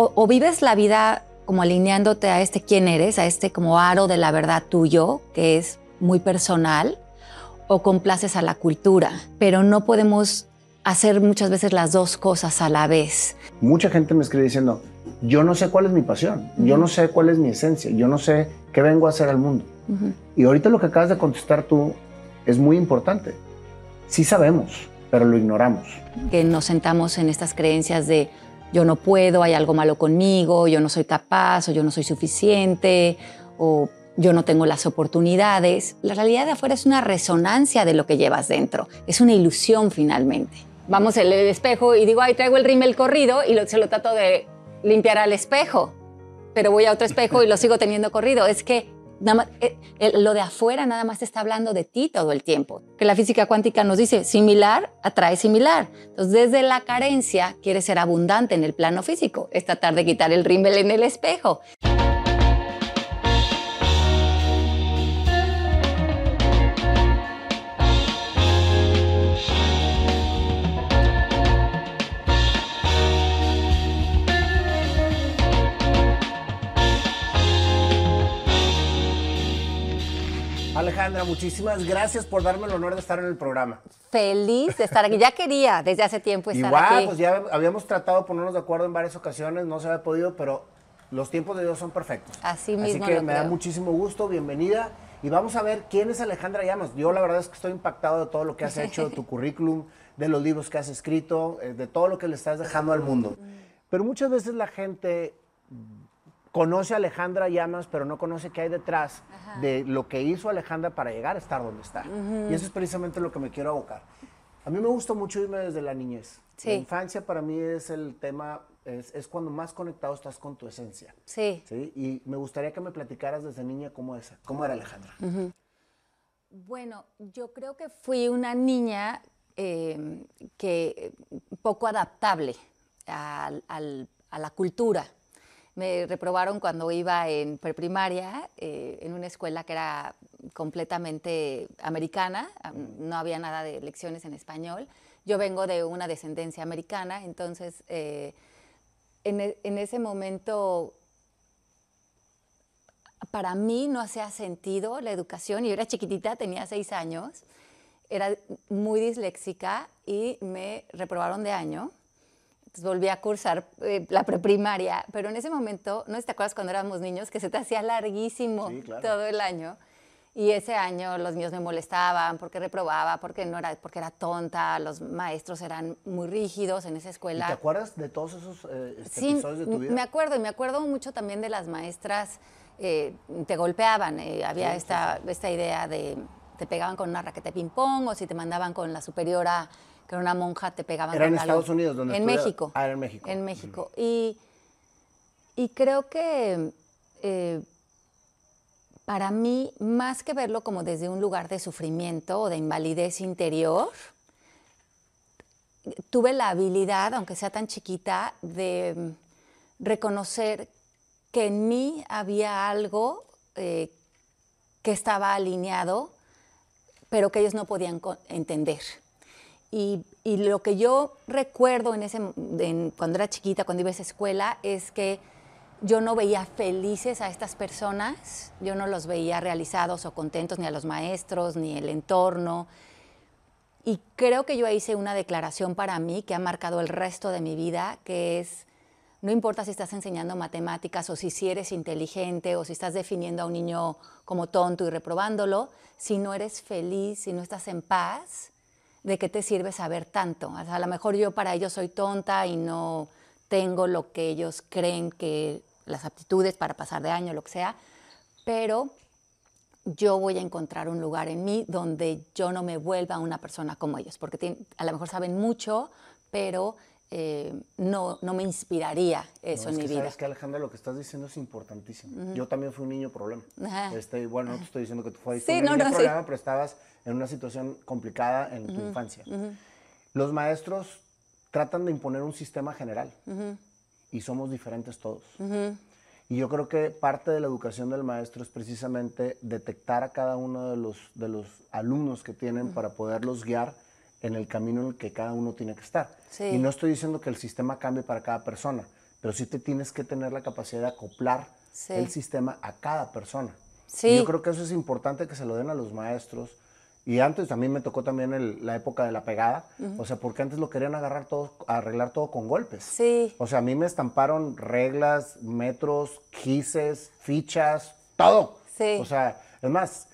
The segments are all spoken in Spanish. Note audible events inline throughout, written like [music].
o, vives la vida como alineándote a este quién eres, a este como aro de la verdad tuyo, que es muy personal, o complaces a la cultura, pero no podemos hacer muchas veces las dos cosas a la vez. Mucha gente me escribe diciendo, yo no sé cuál es mi pasión, yo no sé cuál es mi esencia, yo no sé qué vengo a hacer al mundo. Y ahorita lo que acabas de contestar tú es muy importante. Sí sabemos, pero lo ignoramos. Que nos sentamos en estas creencias de yo no puedo, hay algo malo conmigo, yo no soy capaz o yo no soy suficiente o yo no tengo las oportunidades. La realidad de afuera es una resonancia de lo que llevas dentro, es una ilusión finalmente. Vamos al espejo y digo, ay, traigo el rímel corrido y se lo trato de limpiar al espejo, pero voy a otro espejo y lo sigo teniendo corrido. Es que eh, lo de afuera nada más está hablando de ti todo el tiempo. Que la física cuántica nos dice, similar atrae similar. Entonces, desde la carencia, quieres ser abundante en el plano físico. Es tratar de quitar el rímel en el espejo. Alejandra, muchísimas gracias por darme el honor de estar en el programa. Feliz de estar aquí. Ya quería desde hace tiempo estar Igual, aquí. pues ya habíamos tratado de ponernos de acuerdo en varias ocasiones, no se había podido, pero los tiempos de Dios son perfectos. Así mismo. Así que me da muchísimo gusto, bienvenida. Y vamos a ver quién es Alejandra Llamas. Yo la verdad es que estoy impactado de todo lo que has hecho, de tu [laughs] currículum, de los libros que has escrito, eh, de todo lo que le estás dejando al mundo. Pero muchas veces la gente conoce a Alejandra Llamas, pero no conoce qué hay detrás de lo que hizo Alejandra para llegar a estar donde está. Y eso es precisamente lo que me quiero abocar. A mí me gusta mucho irme desde la niñez. La infancia para mí es el tema, es, cuando más conectado estás con tu esencia. Sí. Y me gustaría que me platicaras desde niña cómo, es, cómo era Alejandra. Bueno, yo creo que fui una niña em, que poco adaptable a la cultura me reprobaron cuando iba en preprimaria, eh, en una escuela que era completamente americana, no había nada de lecciones en español. Yo vengo de una descendencia americana, entonces eh, en, en, ese momento para mí no hacía sentido la educación. Yo era chiquitita, tenía seis años, era muy disléxica y me reprobaron de año volví a cursar eh, la preprimaria, pero en ese momento, ¿no te acuerdas cuando éramos niños que se te hacía larguísimo todo el año? Y ese año los niños me molestaban porque reprobaba, porque no era, porque era tonta, los maestros eran muy rígidos en esa escuela. ¿Te acuerdas de todos esos eh, este, episodios de tu vida? Me acuerdo, y me acuerdo mucho también de las maestras, eh, te golpeaban, había esta, esta idea de, te pegaban con una raqueta de ping-pong o si te mandaban con la superiora que era una monja, te pegaban ¿Era en Estados Unidos? Donde en México. Ah, en México. En México. Y, y, creo que eh, para mí, más que verlo como desde un lugar de sufrimiento o de invalidez interior, tuve la habilidad, aunque sea tan chiquita, de reconocer que en mí había algo eh, que estaba alineado, pero que ellos no podían entender. Y, lo que yo recuerdo en ese, cuando era chiquita, cuando iba a esa escuela, es que yo no veía felices a estas personas, yo no los veía realizados o contentos, ni a los maestros, ni el entorno. Y creo que yo hice una declaración para mí que ha marcado el resto de mi vida, que es, no importa si estás enseñando matemáticas o si, si eres inteligente o si estás definiendo a un niño como tonto y reprobándolo, si no eres feliz, si no estás en paz, ¿de qué te sirve saber tanto? a lo mejor yo para ellos soy tonta y no tengo lo que ellos creen que las aptitudes para pasar de año, lo que sea, pero yo voy a encontrar un lugar en mí donde yo no me vuelva una persona como ellos, porque a lo mejor saben mucho, pero eh, no, no me inspiraría eso en mi vida. Sabes que Alejandra, lo que estás diciendo es importantísimo. Yo también fui un niño problema. Este, bueno, no te estoy diciendo que tú fuiste un niño problema, pero estabas en una situación complicada en tu infancia. Los maestros tratan de imponer un sistema general y somos diferentes todos. Y yo creo que parte de la educación del maestro es precisamente detectar a cada uno de los, de los alumnos que tienen para poderlos guiar en el camino en el que cada uno tiene que estar. Y no estoy diciendo que el sistema cambie para cada persona. pero sí te tienes que tener la capacidad de acoplar Sí. el sistema a cada persona. Sí. Y yo creo que eso es importante que se lo den a los maestros. Y antes también me tocó también el- la época de la pegada, o sea, porque antes lo querían agarrar todo, arreglar todo con golpes. Sí. O sea, a mí me estamparon reglas, metros, gises, fichas, todo. Sí. O sea, es más,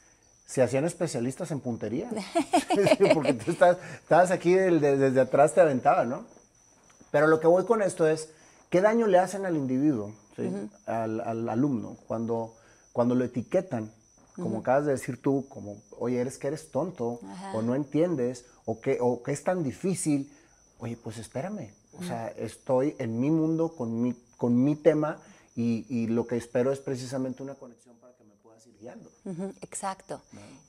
se hacían especialistas en puntería. [laughs] Porque tú estás, estabas aquí del- de- desde atrás, te aventaba, ¿no? Pero lo que voy con esto es, ¿qué daño le hacen al individuo, ¿sí? al, al alumno, cuando, cuando lo etiquetan? Como acabas de decir tú, como, oye, eres que eres tonto, o no entiendes, o que, o que es tan difícil. Oye, pues espérame. O sea, estoy en mi mundo con mi, con mi tema y, y lo que espero es precisamente una conexión para que Exacto.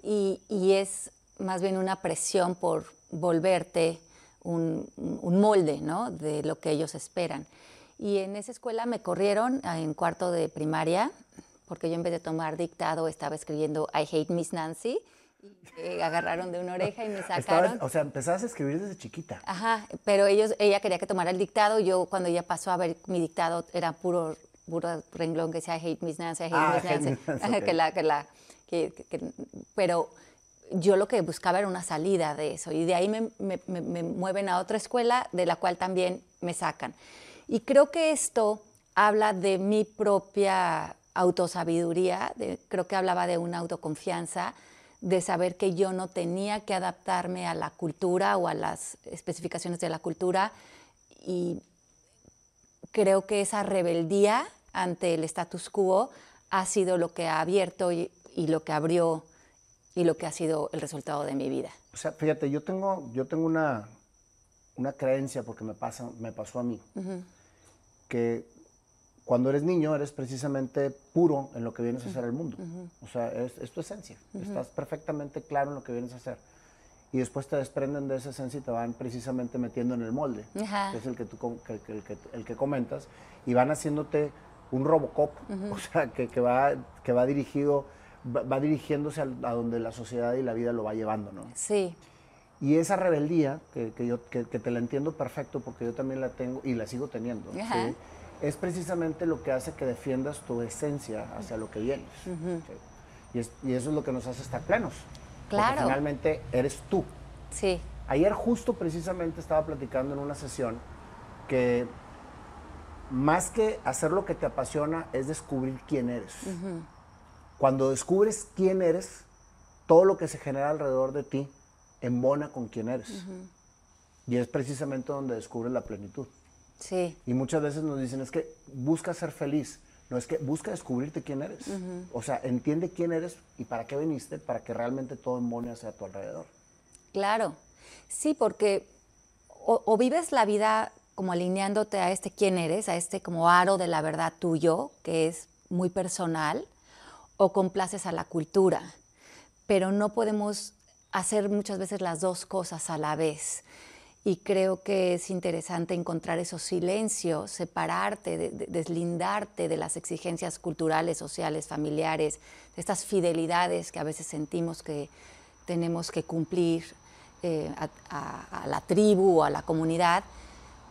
Y, y es más bien una presión por volverte un, un molde, ¿no? De lo que ellos esperan. Y en esa escuela me corrieron ah, en cuarto de primaria, porque yo en vez de tomar dictado estaba escribiendo I hate Miss Nancy. Me agarraron de una oreja y me [laughs] Estabas- sacaron. o sea, empezabas a escribir desde chiquita. Ajá, pero ellos, ella quería que tomara el dictado. Yo, cuando ella pasó a ver mi dictado, era puro, puro renglón que I hate Miss Nancy, I hate Ah, Miss hate Nancy. Miss Nancy, Ajá, ok. que la, que la, que- que- que- pero yo lo que buscaba era una salida de eso. Y de ahí me, me- me- me mueven a otra escuela, de la cual también me sacan. Y creo que esto habla de mi propia autosabiduría, de- creo que hablaba de una autoconfianza, de saber que yo no tenía que adaptarme a la cultura o a las especificaciones de la cultura y creo que esa rebeldía ante el status quo ha sido lo que ha abierto y, y lo que abrió y lo que ha sido el resultado de mi vida. O sea, fíjate, yo tengo, yo tengo una, una creencia, porque me, pasa, me pasó a mí, que cuando eres niño eres precisamente puro en lo que vienes a hacer al mundo. O sea, es, es tu esencia. Estás perfectamente claro en lo que vienes a hacer. Y después te desprenden de esa esencia y te van precisamente metiendo en el molde, Ajá. que es el que, tú, que- que- el, que, el que comentas, y van haciéndote un Robocop, o sea, que, que va, que va dirigido, va, va dirigiéndose al- a donde la sociedad y la vida lo va llevando, ¿no? Sí, Y esa rebeldía, que, que yo, que, te la entiendo perfecto porque yo también la tengo y la sigo teniendo, es precisamente lo que hace que defiendas tu esencia hacia lo que vienes. ¿sí? y, es- y eso es lo que nos hace estar plenos. Porque Claro. finalmente eres tú. sí, Ayer justo precisamente estaba platicando en una sesión que más que hacer lo que te apasiona es descubrir quién eres. Cuando descubres quién eres, todo lo que se genera alrededor de ti embona con quién eres. Y es precisamente donde descubres la plenitud. sí, Y muchas veces nos dicen, es que busca ser feliz. No, es que busca descubrirte quién eres. O sea, entiende quién eres y para qué viniste, para que realmente todo embone hacia tu alrededor. claro. Sí, porque o, o vives la vida como alineándote a este quién eres, a este como aro de la verdad tuyo, que es muy personal, o complaces a la cultura. Pero no podemos hacer muchas veces las dos cosas a la vez. Y creo que es interesante encontrar esos silencios, separarte, de- de- deslindarte de las exigencias culturales, sociales, familiares, de estas fidelidades que a veces sentimos que tenemos que cumplir eh, a, a- a la tribu o a la comunidad,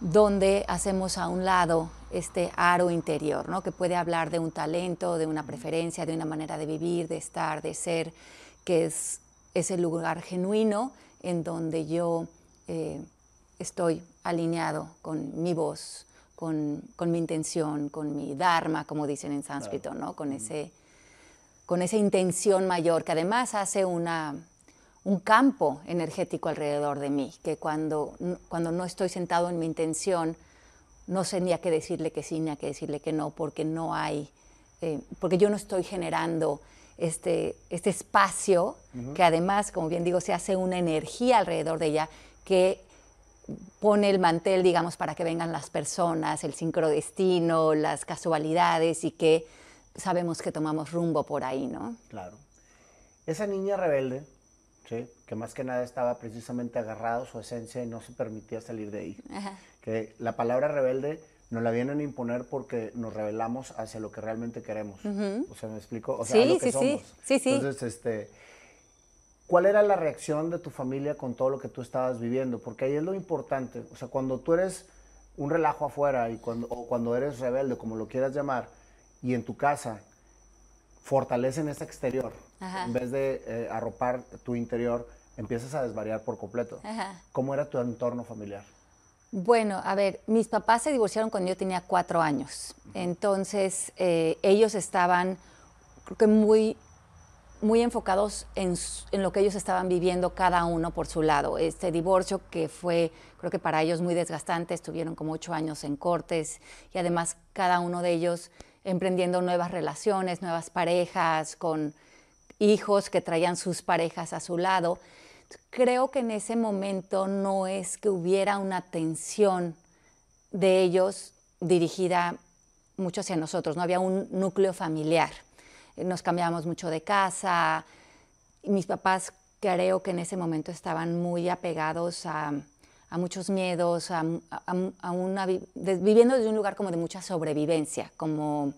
donde hacemos a un lado este aro interior, ¿no? que puede hablar de un talento, de una preferencia, de una manera de vivir, de estar, de ser, que es ese lugar genuino en donde yo eh, estoy alineado con mi voz, con, con mi intención, con mi dharma, como dicen en sánscrito, ¿no? con, ese, con esa intención mayor, que además hace una, un campo energético alrededor de mí, que cuando, cuando no estoy sentado en mi intención, no sé ni a qué decirle que sí ni a qué decirle que no, porque no hay, eh, porque yo no estoy generando este, este espacio que además, como bien digo, se hace una energía alrededor de ella que pone el mantel, digamos, para que vengan las personas, el sincrodestino, las casualidades y que sabemos que tomamos rumbo por ahí, ¿no? Claro. Esa niña rebelde, ¿sí? que más que nada estaba precisamente agarrado a su esencia y no se permitía salir de ahí. Ajá. Que la palabra rebelde nos la vienen a imponer porque nos rebelamos hacia lo que realmente queremos. O sea, ¿me explico? O sea, a Sí, lo que sí, sí. Sí, sí. Entonces, este, ¿cuál era la reacción de tu familia con todo lo que tú estabas viviendo? Porque ahí es lo importante. O sea, cuando tú eres un relajo afuera y cuando, o cuando eres rebelde, como lo quieras llamar, y en tu casa fortalecen ese exterior, en vez de eh, arropar tu interior, empiezas a desvariar por completo. ¿Cómo era tu entorno familiar? Bueno, a ver, mis papás se divorciaron cuando yo tenía cuatro años. Entonces, eh, ellos estaban, creo que muy, muy enfocados en, lo que ellos estaban viviendo cada uno por su lado. Este divorcio que fue, creo que para ellos muy desgastante, estuvieron como ocho años en cortes y además cada uno de ellos emprendiendo nuevas relaciones, nuevas parejas, con hijos que traían sus parejas a su lado creo que en ese momento no es que hubiera una atención de ellos dirigida mucho hacia nosotros, no había un núcleo familiar. Nos cambiábamos mucho de casa. Mis papás creo que en ese momento estaban muy apegados a, muchos miedos, a, una, viviendo desde un lugar como de mucha sobrevivencia, como un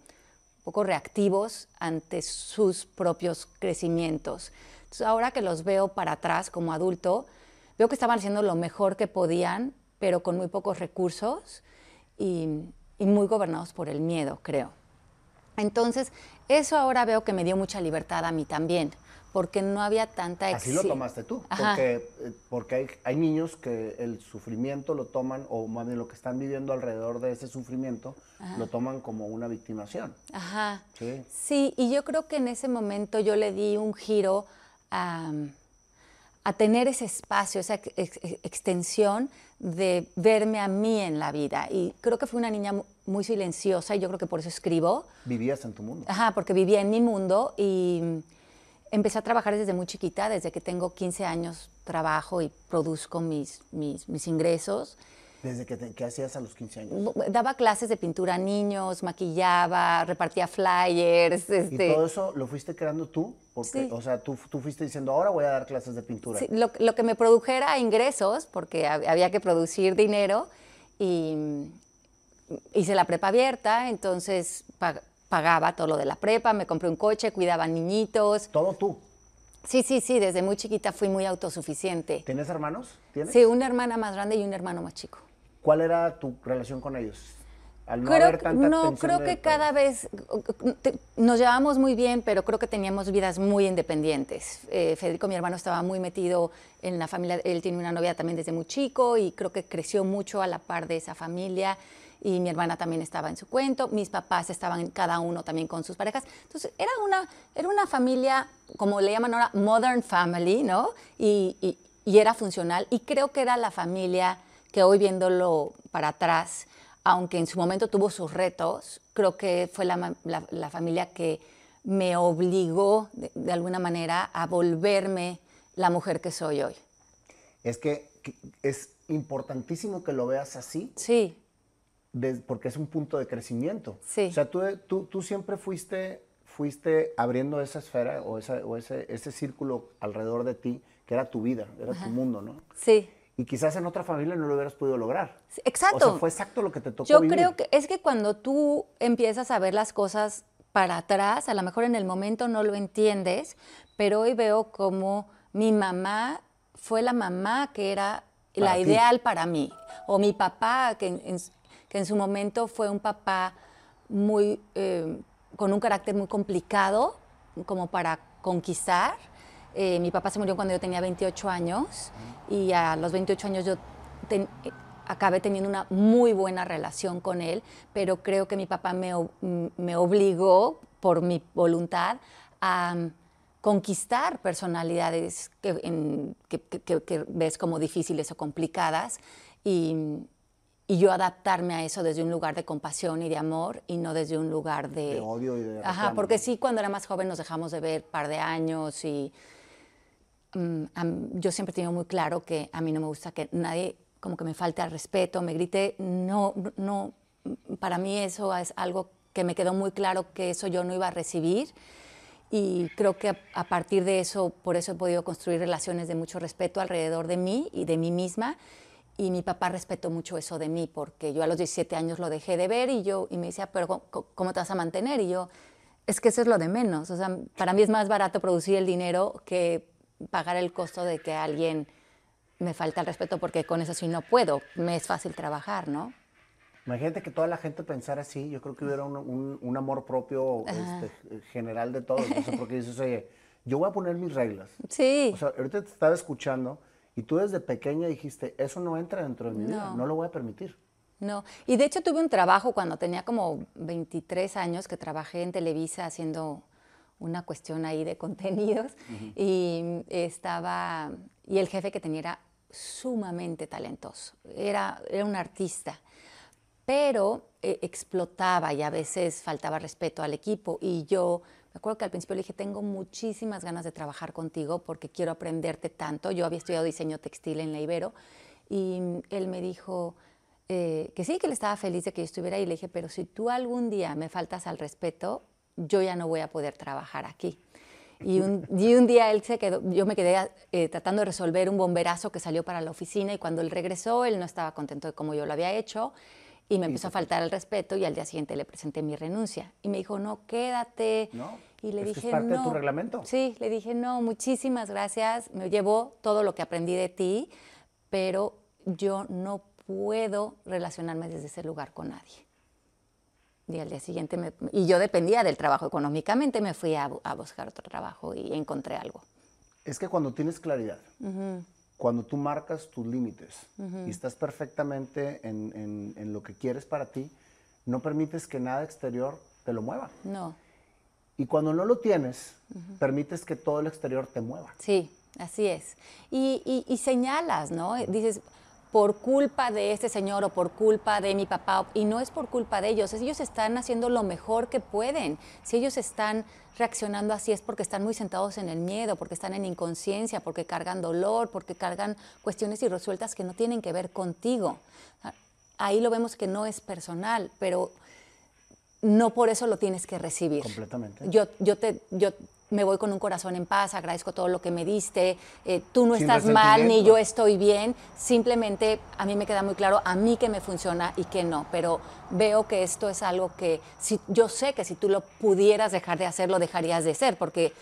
poco reactivos ante sus propios crecimientos ahora que los veo para atrás como adulto, veo que estaban haciendo lo mejor que podían, pero con muy pocos recursos y, muy gobernados por el miedo, creo. Entonces, eso ahora veo que me dio mucha libertad a mí también, porque no había tanta Así lo tomaste tú, porque, eh, porque hay, niños que el sufrimiento lo toman, o más bien lo que están viviendo alrededor de ese sufrimiento, lo toman como una victimación. Ajá. Sí. sí, y yo creo que en ese momento yo le di un giro a, tener ese espacio, esa extensión de verme a mí en la vida. Y creo que fui una niña muy silenciosa y yo creo que por eso escribo. Vivías en tu mundo. Ajá, porque vivía en mi mundo y empecé a trabajar desde muy chiquita, desde que tengo 15 años trabajo y produzco mis, mis, mis ingresos. ¿Desde que, hacías a los 15 años? Daba clases de pintura a niños, maquillaba, repartía flyers. Este... ¿Y todo eso lo fuiste creando tú? Porque, O sea, tú, tú, fuiste diciendo, ahora voy a dar clases de pintura. Sí, lo, lo, que me produjera ingresos, porque había que producir dinero, y hice la prepa abierta, entonces pagaba todo lo de la prepa, me compré un coche, cuidaba niñitos. ¿Todo tú? Sí, sí, sí, desde muy chiquita fui muy autosuficiente. ¿Tienes hermanos? ¿Tienes? Sí, una hermana más grande y un hermano más chico. ¿Cuál era tu relación con ellos? Al no creo, haber tanta no, creo que cada vez nos llevábamos muy bien, pero creo que teníamos vidas muy independientes. Eh, Federico, mi hermano, estaba muy metido en la familia, él tiene una novia también desde muy chico y creo que creció mucho a la par de esa familia y mi hermana también estaba en su cuento, mis papás estaban cada uno también con sus parejas. Entonces era una, era una familia, como le llaman ahora, modern family, ¿no? Y, y, y era funcional y creo que era la familia que hoy viéndolo para atrás, aunque en su momento tuvo sus retos, creo que fue la, la, familia que me obligó de, alguna manera a volverme la mujer que soy hoy. Es que, es importantísimo que lo veas así. Sí. Porque es un punto de crecimiento. Sí. O sea, tú, tú, tú siempre fuiste, fuiste abriendo esa esfera o, esa, o ese, ese círculo alrededor de ti, que era tu vida, era tu mundo, ¿no? Sí y quizás en otra familia no lo hubieras podido lograr. Exacto. O sea, fue exacto lo que te tocó Yo creo que es que cuando tú empiezas a ver las cosas para atrás, a lo mejor en el momento no lo entiendes, pero hoy veo como mi mamá fue la mamá que era la ideal para mí, o mi papá, que en, que en, su momento fue un papá muy, eh, con un carácter muy complicado, como para conquistar, eh, mi papá se murió cuando yo tenía 28 años y a los 28 años yo eh, acabé teniendo una muy buena relación con él, pero creo que mi papá me, me obligó por mi voluntad a mm, conquistar personalidades que, que, ves como difíciles o complicadas y, y, yo adaptarme a eso desde un lugar de compasión y de amor y no desde un lugar de... De odio y de... Ajá, porque sí, cuando era más joven nos dejamos de ver par de años y Mm, yo siempre he tenido muy claro que a mí no me gusta que nadie como que me falte al respeto, me grite, no, no, para mí eso es algo que me quedó muy claro que eso yo no iba a recibir y creo que a, partir de eso, por eso he podido construir relaciones de mucho respeto alrededor de mí y de mí misma y mi papá respetó mucho eso de mí porque yo a los 17 años lo dejé de ver y yo y me decía, pero ¿cómo te vas a mantener? Y yo, es que eso es lo de menos, o sea, para mí es más barato producir el dinero que pagar el costo de que alguien me falta el respeto porque con eso sí no puedo, me es fácil trabajar, ¿no? Imagínate que toda la gente pensara así, yo creo que hubiera un, un- un amor propio este, general de todos. No sé por qué dices, oye, yo voy a poner mis reglas. Sí. O sea, ahorita te estaba escuchando y tú desde pequeña dijiste, eso no entra dentro de mi vida, No. no lo voy a permitir. No, y de hecho tuve un trabajo cuando tenía como 23 años que trabajé en Televisa haciendo una cuestión ahí de contenidos y estaba, y el jefe que tenía era sumamente talentoso, era, era un artista, pero eh, explotaba y a veces faltaba respeto al equipo y yo me acuerdo que al principio le dije, tengo muchísimas ganas de trabajar contigo porque quiero aprenderte tanto. Yo había estudiado diseño textil en la Ibero y él me dijo eh, que sí, que él estaba feliz de que yo estuviera ahí. Le dije, pero si tú algún día me faltas al respeto, yo ya no voy a poder trabajar aquí. Y un, [laughs] y un día él se quedó, yo me quedé eh, tratando de resolver un bomberazo que salió para la oficina y cuando él regresó, él no estaba contento de cómo yo lo había hecho y me empezó a faltar el respeto y al día siguiente le presenté mi renuncia. Y me dijo, no, quédate. No, y le es que es dije, parte de no. tu reglamento. Sí, le dije, no, muchísimas gracias, me llevo todo lo que aprendí de ti, pero yo no puedo relacionarme desde ese lugar con nadie. Y al día siguiente, me- y yo dependía del trabajo económicamente, me fui a, a buscar otro trabajo y encontré algo. Es que cuando tienes claridad, cuando tú marcas tus límites y estás perfectamente en, en- en lo que quieres para ti, no permites que nada exterior te lo mueva. No, Y cuando no lo tienes, permites que todo el exterior te mueva. Sí, así es. Y, y- y señalas, ¿no? Dices, por culpa de este señor o por culpa de mi papá, y no es por culpa de ellos, ellos están haciendo lo mejor que pueden. Si ellos están reaccionando así es porque están muy sentados en el miedo, porque están en inconsciencia, porque cargan dolor, porque cargan cuestiones irresueltas que no tienen que ver contigo. Ahí lo vemos que no es personal, pero no por eso lo tienes que recibir. Completamente. Yo, yo, te, yo me voy con un corazón en paz, agradezco todo lo que me diste, eh, tú no Sin estás mal ni yo estoy bien, simplemente a mí me queda muy claro a mí que me funciona y que no, pero veo que esto es algo que si, yo sé que si tú lo pudieras dejar de hacer, lo dejarías de hacer, porque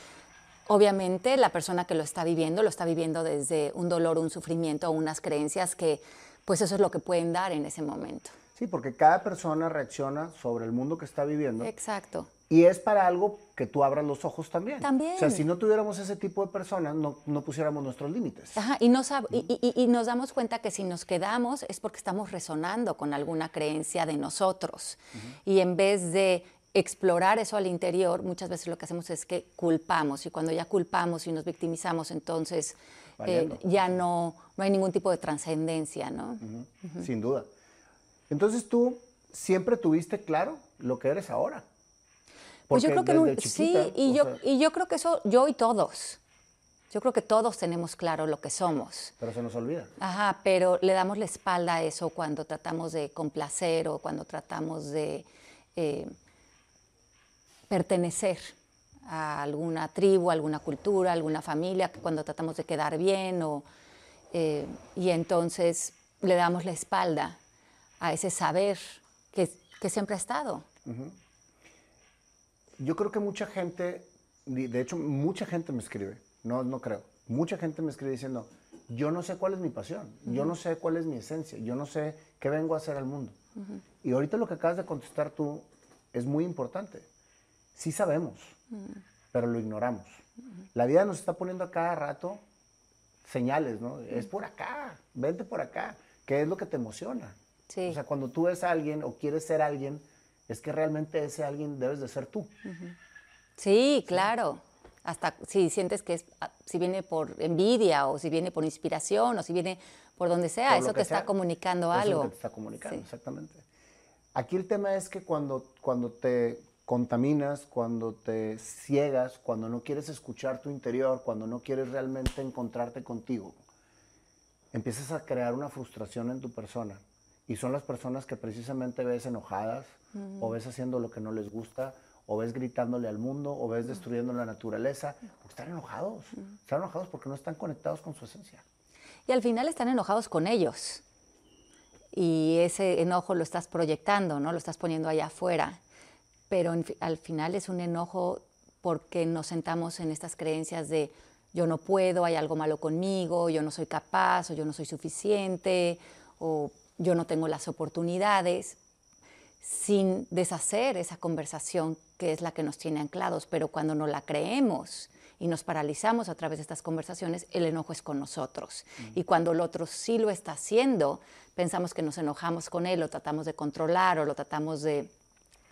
obviamente la persona que lo está viviendo lo está viviendo desde un dolor, un sufrimiento, unas creencias que pues eso es lo que pueden dar en ese momento. Sí, porque cada persona reacciona sobre el mundo que está viviendo. Exacto. Y es para algo que tú abras los ojos también. También. O sea, si no tuviéramos ese tipo de personas, no, no pusiéramos nuestros límites. Ajá, y, nos, ab- y, y- y nos damos cuenta que si nos quedamos es porque estamos resonando con alguna creencia de nosotros. Y en vez de explorar eso al interior, muchas veces lo que hacemos es que culpamos. Y cuando ya culpamos y nos victimizamos, entonces eh, ya no, no hay ningún tipo de trascendencia, ¿no? Sin duda. Entonces tú siempre tuviste claro lo que eres ahora. Pues yo creo que desde sí, y yo, sea, y yo creo que eso, yo y todos. Yo creo que todos tenemos claro lo que somos. Pero se nos olvida. Ajá, pero le damos la espalda a eso cuando tratamos de complacer o cuando tratamos de eh, pertenecer a alguna tribu, alguna cultura, alguna familia, cuando tratamos de quedar bien o, eh, y entonces le damos la espalda a ese saber que, que siempre ha estado. Yo creo que mucha gente, de hecho, mucha gente me escribe, no, no creo, mucha gente me escribe diciendo, yo no sé cuál es mi pasión, yo no sé cuál es mi esencia, yo no sé qué vengo a hacer al mundo. Y ahorita lo que acabas de contestar tú es muy importante. Sí sabemos, pero lo ignoramos. La vida nos está poniendo a cada rato señales, ¿no? Es por acá, vente por acá, ¿qué es lo que te emociona? Sí. O sea, cuando tú ves a alguien o quieres ser alguien, es que realmente ese alguien debes de ser tú. Sí, claro. Hasta si sientes que es, ah, si viene por envidia o si viene por inspiración o si viene por donde sea, por eso te está sea, comunicando eso algo. que te está comunicando, Sí. exactamente. Aquí el tema es que cuando, cuando te contaminas, cuando te ciegas, cuando no quieres escuchar tu interior, cuando no quieres realmente encontrarte contigo, empiezas a crear una frustración en tu persona. Y son las personas que precisamente ves enojadas, o ves haciendo lo que no les gusta, o ves gritándole al mundo, o ves destruyendo la naturaleza, porque están enojados. Están enojados porque no están conectados con su esencia. Y al final están enojados con ellos. Y ese enojo lo estás proyectando, ¿no? Lo estás poniendo allá afuera. Pero en al final es un enojo porque nos sentamos en estas creencias de yo no puedo, hay algo malo conmigo, yo no soy capaz, o yo no soy suficiente, o yo no tengo las oportunidades. sin deshacer esa conversación que es la que nos tiene anclados. Pero cuando no la creemos y nos paralizamos a través de estas conversaciones, el enojo es con nosotros. Y cuando el otro sí lo está haciendo, pensamos que nos enojamos con él, lo tratamos de controlar o lo tratamos de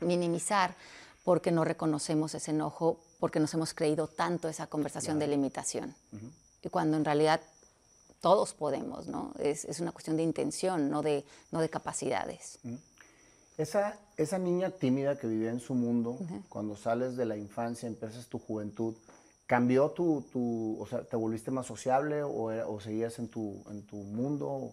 minimizar porque no reconocemos ese enojo, porque nos hemos creído tanto esa conversación de limitación. Y cuando en realidad todos podemos, ¿no? Es, es, una cuestión de intención, no de, no de capacidades. Esa, esa niña tímida que vivía en su mundo, cuando sales de la infancia, empiezas tu juventud, ¿cambió tu, tu o sea, te volviste más sociable o, o, seguías en tu, en tu mundo?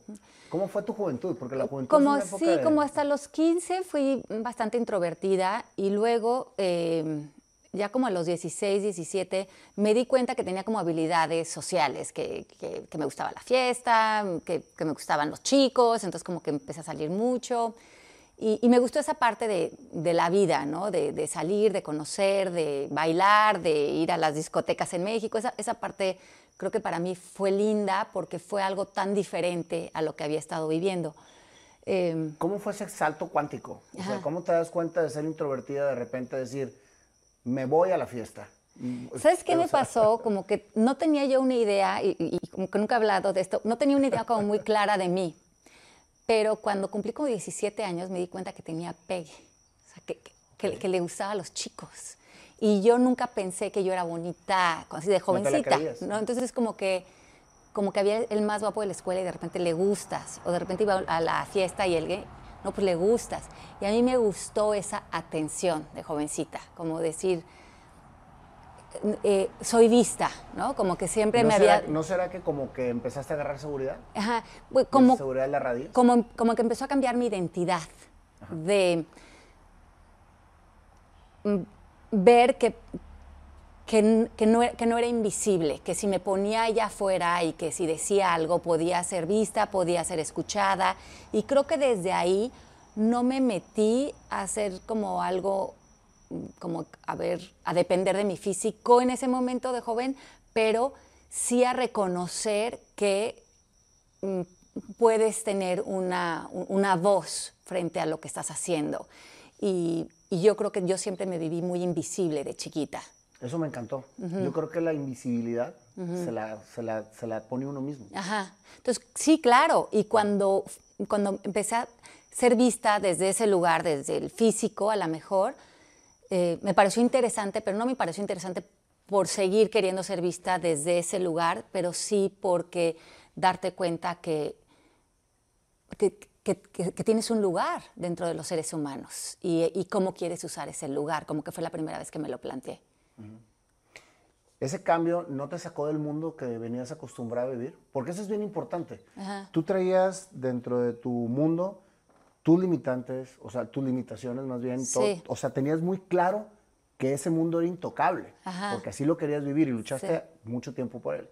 ¿Cómo fue tu juventud? Porque la juventud como, es una Sí, como hasta los 15 fui bastante introvertida y luego... Eh, ya como a los 16, 17, me di cuenta que tenía como habilidades sociales, que, que, me gustaba la fiesta, que, que, me gustaban los chicos, entonces como que empecé a salir mucho. Y, me gustó esa parte de, de la vida, ¿no? De, de, salir, de conocer, de bailar, de ir a las discotecas en México. Esa, esa parte creo que para mí fue linda porque fue algo tan diferente a lo que había estado viviendo. Eh, ¿Cómo fue ese salto cuántico? O sea, ¿Cómo te das cuenta de ser introvertida de repente decir me voy a la fiesta. ¿Sabes qué me pasó? [laughs] Como que no tenía yo una idea, y, como que nunca he hablado de esto, no tenía una idea como muy clara de mí. Pero cuando cumplí como 17 años me di cuenta que tenía pegue, o sea, que, que, que le gustaba a los chicos. Y yo nunca pensé que yo era bonita, así de jovencita. ¿No, ¿no? Entonces es como que, como que había el más guapo de la escuela y de repente le gustas. O de repente iba a la fiesta y él, no, pues le gustas. Y a mí me gustó esa atención de jovencita, como decir, eh, soy vista, ¿no? Como que siempre me será, había... ¿No será que como que empezaste a agarrar seguridad? Ajá, pues, como... ¿Seguridad de la radio? Como, como que empezó a cambiar mi identidad, de ver que, que, que, no, era invisible, que si me ponía allá afuera y que si decía algo podía ser vista, podía ser escuchada. Y creo que desde ahí no me metí a hacer como algo, como a ver, a depender de mi físico en ese momento de joven, pero sí a reconocer que mm, puedes tener una, una, voz frente a lo que estás haciendo. Y yo creo que yo siempre me viví muy invisible de chiquita. Eso me encantó. Uh -huh. Yo creo que la invisibilidad uh -huh. se, la, se, la, se, la, pone uno mismo. Ajá. Entonces, sí, claro. Y cuando, cuando empecé a ser vista desde ese lugar, desde el físico a lo mejor, eh, me pareció interesante, pero no me pareció interesante por seguir queriendo ser vista desde ese lugar, pero sí porque darte cuenta que, que, que, que, tienes un lugar dentro de los seres humanos y, y cómo quieres usar ese lugar, como que fue la primera vez que me lo planteé. Ese cambio no te sacó del mundo que venías acostumbrado a vivir, porque eso es bien importante. Ajá. Tú traías dentro de tu mundo tus limitantes, o sea, tus limitaciones más bien, sí. o sea, tenías muy claro que ese mundo era intocable, Ajá. porque así lo querías vivir y luchaste sí. mucho tiempo por él.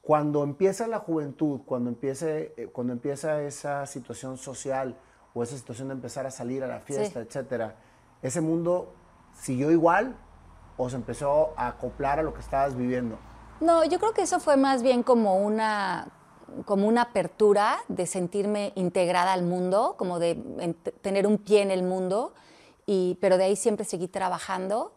Cuando empieza la juventud, cuando empieza, eh, cuando empieza esa situación social o esa situación de empezar a salir a la fiesta, sí. etcétera, ese mundo siguió igual o se empezó a acoplar a lo que estabas viviendo? No, yo creo que eso fue más bien como una, como una apertura de sentirme integrada al mundo, como de en, tener un pie en el mundo, y, pero de ahí siempre seguí trabajando.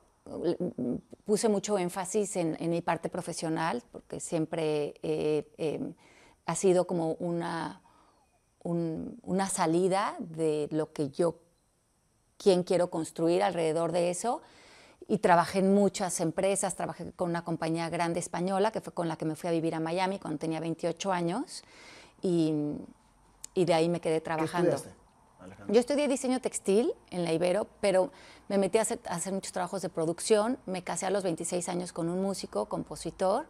Puse mucho énfasis en, en mi parte profesional, porque siempre eh, eh, ha sido como una, un, una salida de lo que yo, quién quiero construir alrededor de eso y trabajé en muchas empresas, trabajé con una compañía grande española que fue con la que me fui a vivir a Miami cuando tenía 28 años y, y de ahí me quedé trabajando. ¿Qué estudiaste, Yo estudié diseño textil en la Ibero, pero me metí a hacer, a hacer, muchos trabajos de producción. Me casé a los 26 años con un músico, compositor.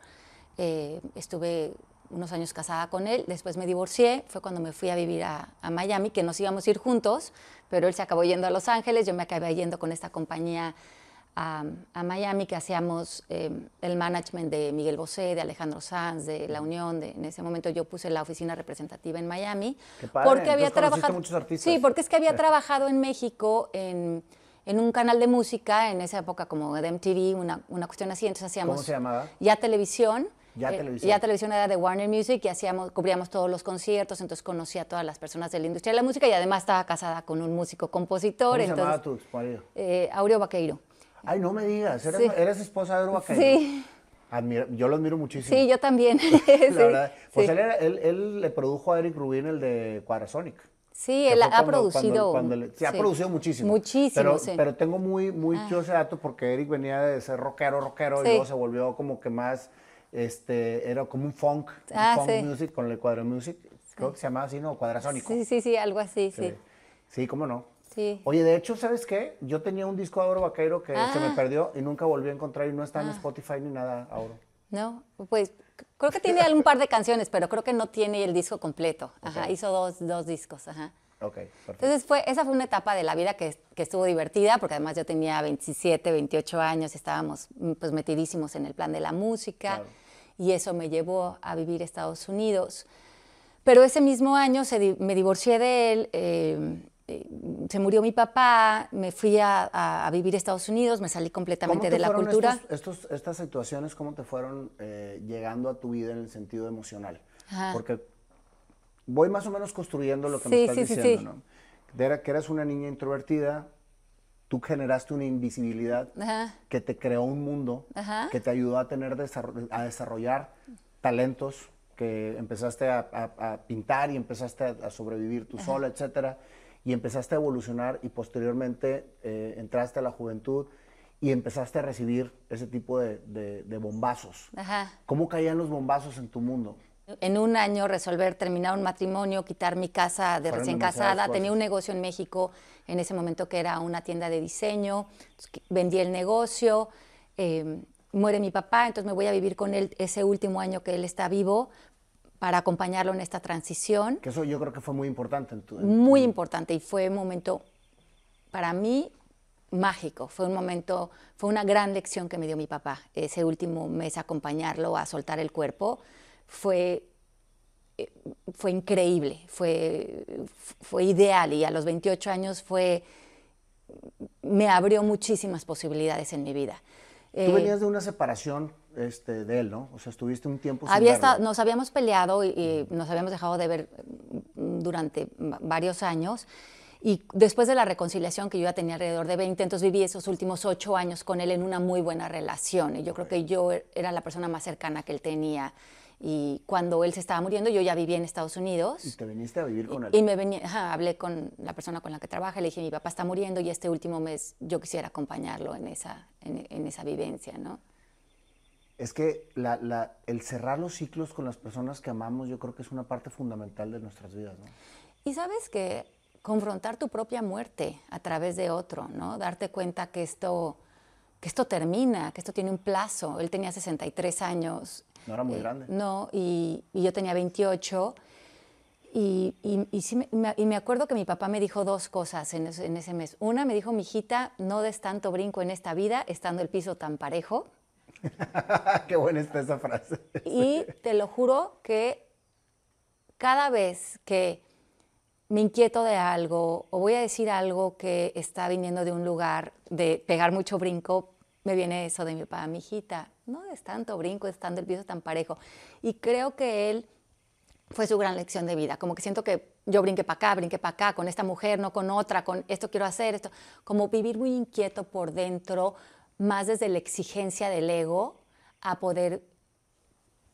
Eh, estuve unos años casada con él, después me divorcié, fue cuando me fui a vivir a, a, Miami, que nos íbamos a ir juntos, pero él se acabó yendo a Los Ángeles, yo me acabé yendo con esta compañía a, a, Miami, que hacíamos eh, el management de Miguel Bosé, de Alejandro Sanz, de La Unión. De, en ese momento yo puse la oficina representativa en Miami. Qué padre. Porque había trabajado. Muchos artistas. Sí, porque es que había sí. trabajado en México en, en, un canal de música, en esa época como de MTV, una, una cuestión así. Entonces hacíamos. ¿Cómo se llamaba? Ya televisión. Ya Eh, televisión. Ya televisión era de Warner Music y hacíamos, cubríamos todos los conciertos, entonces conocía a todas las personas de la industria de la música y además estaba casada con un músico compositor. ¿Cómo se llamaba tu exmarido? eh, Aureo Vaqueiro. Ay, no me digas, eres, Sí. eres esposa de Vaqueiro. Sí. Admira- yo lo admiro muchísimo. Sí, yo también. [laughs] La sí, verdad. Pues sí. él, era- él, él le produjo a Eric Rubin el de Quadrasonic. Sí, él ha cuando- producido. cuando- cuando sí, ha producido muchísimo. Muchísimo, pero, sí. Pero tengo muy, muy yo ese dato porque Eric venía de ser rockero, rockero, y luego se volvió como que más, este, era como un funk, un Ah, funk sí. music con el Quadra Music. Creo que se llamaba así, ¿no? Cuadrasónico. Sí, sí, sí, algo así, Sí. sí. Sí, cómo no. Sí. Oye, de hecho, ¿sabes qué? Yo tenía un disco de Oro Vaqueiro que se me Ah. perdió y nunca volví a encontrar y no está en Spotify ni nada, Auro. No, pues creo que tiene un par de canciones, pero creo que no tiene el disco completo. Ajá, hizo dos, dos discos, ajá. Ok, perfecto. Entonces fue, esa fue una etapa de la vida que, que estuvo divertida, porque además yo tenía 27, 28 años y estábamos mm, pues metidísimos en el plan de la música Claro. y eso me llevó a vivir a Estados Unidos. Pero ese mismo año se me divorcié de él, eh, eh, se murió mi papá, me fui a, a- a vivir a Estados Unidos, me salí completamente te de la cultura. Estos, estos- estas situaciones, cómo te fueron eh, llegando a tu vida en el sentido emocional? Ajá. Porque voy más o menos construyendo lo que me estás sí, diciendo, sí. ¿no? De era- que eras una niña introvertida, tú generaste una invisibilidad Ajá. que te creó un mundo, Ajá. que te ayudó a tener a desarrollar talentos, que empezaste a, a- a pintar y empezaste a, a sobrevivir tú sola, etcétera, y empezaste a evolucionar y posteriormente eh, entraste a la juventud y empezaste a recibir ese tipo de, de- de bombazos. Ajá. ¿Cómo caían los bombazos en tu mundo? En un año resolver terminar un matrimonio, quitar mi casa de Fueron recién casada. Tenía un negocio en México en ese momento que era una tienda de diseño. Vendí el negocio, eh, muere mi papá, entonces me voy a vivir con él ese último año que él está vivo para acompañarlo en esta transición. Que eso yo creo que fue muy importante en tu... en- Muy importante y fue un momento para mí mágico. Fue un momento, fue una gran lección que me dio mi papá. Ese último mes acompañarlo a soltar el cuerpo fue, eh, fue increíble, fue, fue ideal y a los 28 años fue, me abrió muchísimas posibilidades en mi vida. Tú Eh, venías de una separación este, de él, ¿no? O sea, estuviste un tiempo sin había verlo. estado- nos habíamos peleado y, y nos habíamos dejado de ver mm, durante va- varios años. Y después de la reconciliación, que yo ya tenía alrededor de 20, entonces viví esos últimos ocho años con él en una muy buena relación. Y yo creo que yo er- era la persona más cercana que él tenía. Y cuando él se estaba muriendo, yo ya vivía en Estados Unidos. Y te viniste a vivir con él. Y me venía, ajá, hablé con la persona con la que trabaja, le dije, mi papá está muriendo y este último mes yo quisiera acompañarlo en esa, en, en esa vivencia, ¿no? Es que la- la- el cerrar los ciclos con las personas que amamos, yo creo que es una parte fundamental de nuestras vidas, ¿no? Y sabes que confrontar tu propia muerte a través de otro, ¿no? Darte cuenta que esto, que esto termina, que esto tiene un plazo. Él tenía 63 años. No era muy eh, grande. No, y, y yo tenía 28. Y, y- y sí me, me- y me acuerdo que mi papá me dijo dos cosas en ese, en ese mes. Una, me dijo, mijita, no des tanto brinco en esta vida estando el piso tan parejo. [laughs] Qué buena está esa frase. Y te lo juro que cada vez que me inquieto de algo o voy a decir algo que está viniendo de un lugar de pegar mucho brinco, me viene eso de mi papá, mi hijita, no es tanto brinco, estando el piso tan parejo. Y creo que él fue su gran lección de vida. Como que siento que yo brinqué para acá, brinqué para acá, con esta mujer, no con otra, con esto quiero hacer, esto. Como vivir muy inquieto por dentro, más desde la exigencia del ego, a poder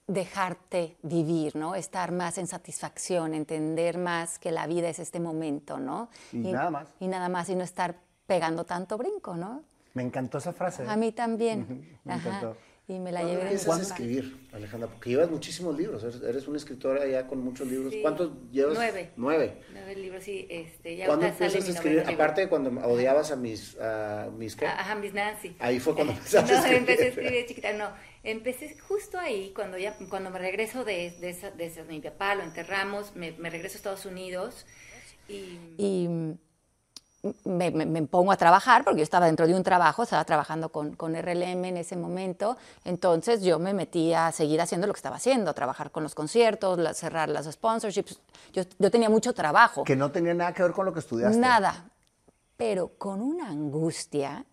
dejarte vivir, ¿no? Estar más en satisfacción, entender más que la vida es este momento, ¿no? Y nada más. Y nada más, y no estar pegando tanto brinco, ¿no? Me encantó esa frase. A mí también. Me Ajá. encantó. Y me la ¿Cuándo llevé papá. escribir, Alejandra? Porque llevas muchísimos libros. Eres, eres una escritora ya con muchos libros. Sí. ¿Cuántos llevas? Nueve. Nueve. Nueve libros, sí. Este, ya ¿Cuándo empiezas a escribir? Aparte de cuando odiabas a mis, a mis ¿qué? Ajá, Miss Nancy. Ahí fue cuando [laughs] empezaste a no, escribir. empecé a escribir de chiquita, no. Empecé justo ahí, cuando ya cuando me regreso de, de, esa, de esa- mi papá, lo enterramos, me, me regreso a Estados Unidos y... y me, me- me pongo a trabajar, porque yo estaba dentro de un trabajo, estaba trabajando con, con RLM en ese momento, entonces yo me metí a seguir haciendo lo que estaba haciendo, a trabajar con los conciertos, la- cerrar las sponsorships, yo, yo tenía mucho trabajo. Que no tenía nada que ver con lo que estudiaste. Nada, pero con una angustia,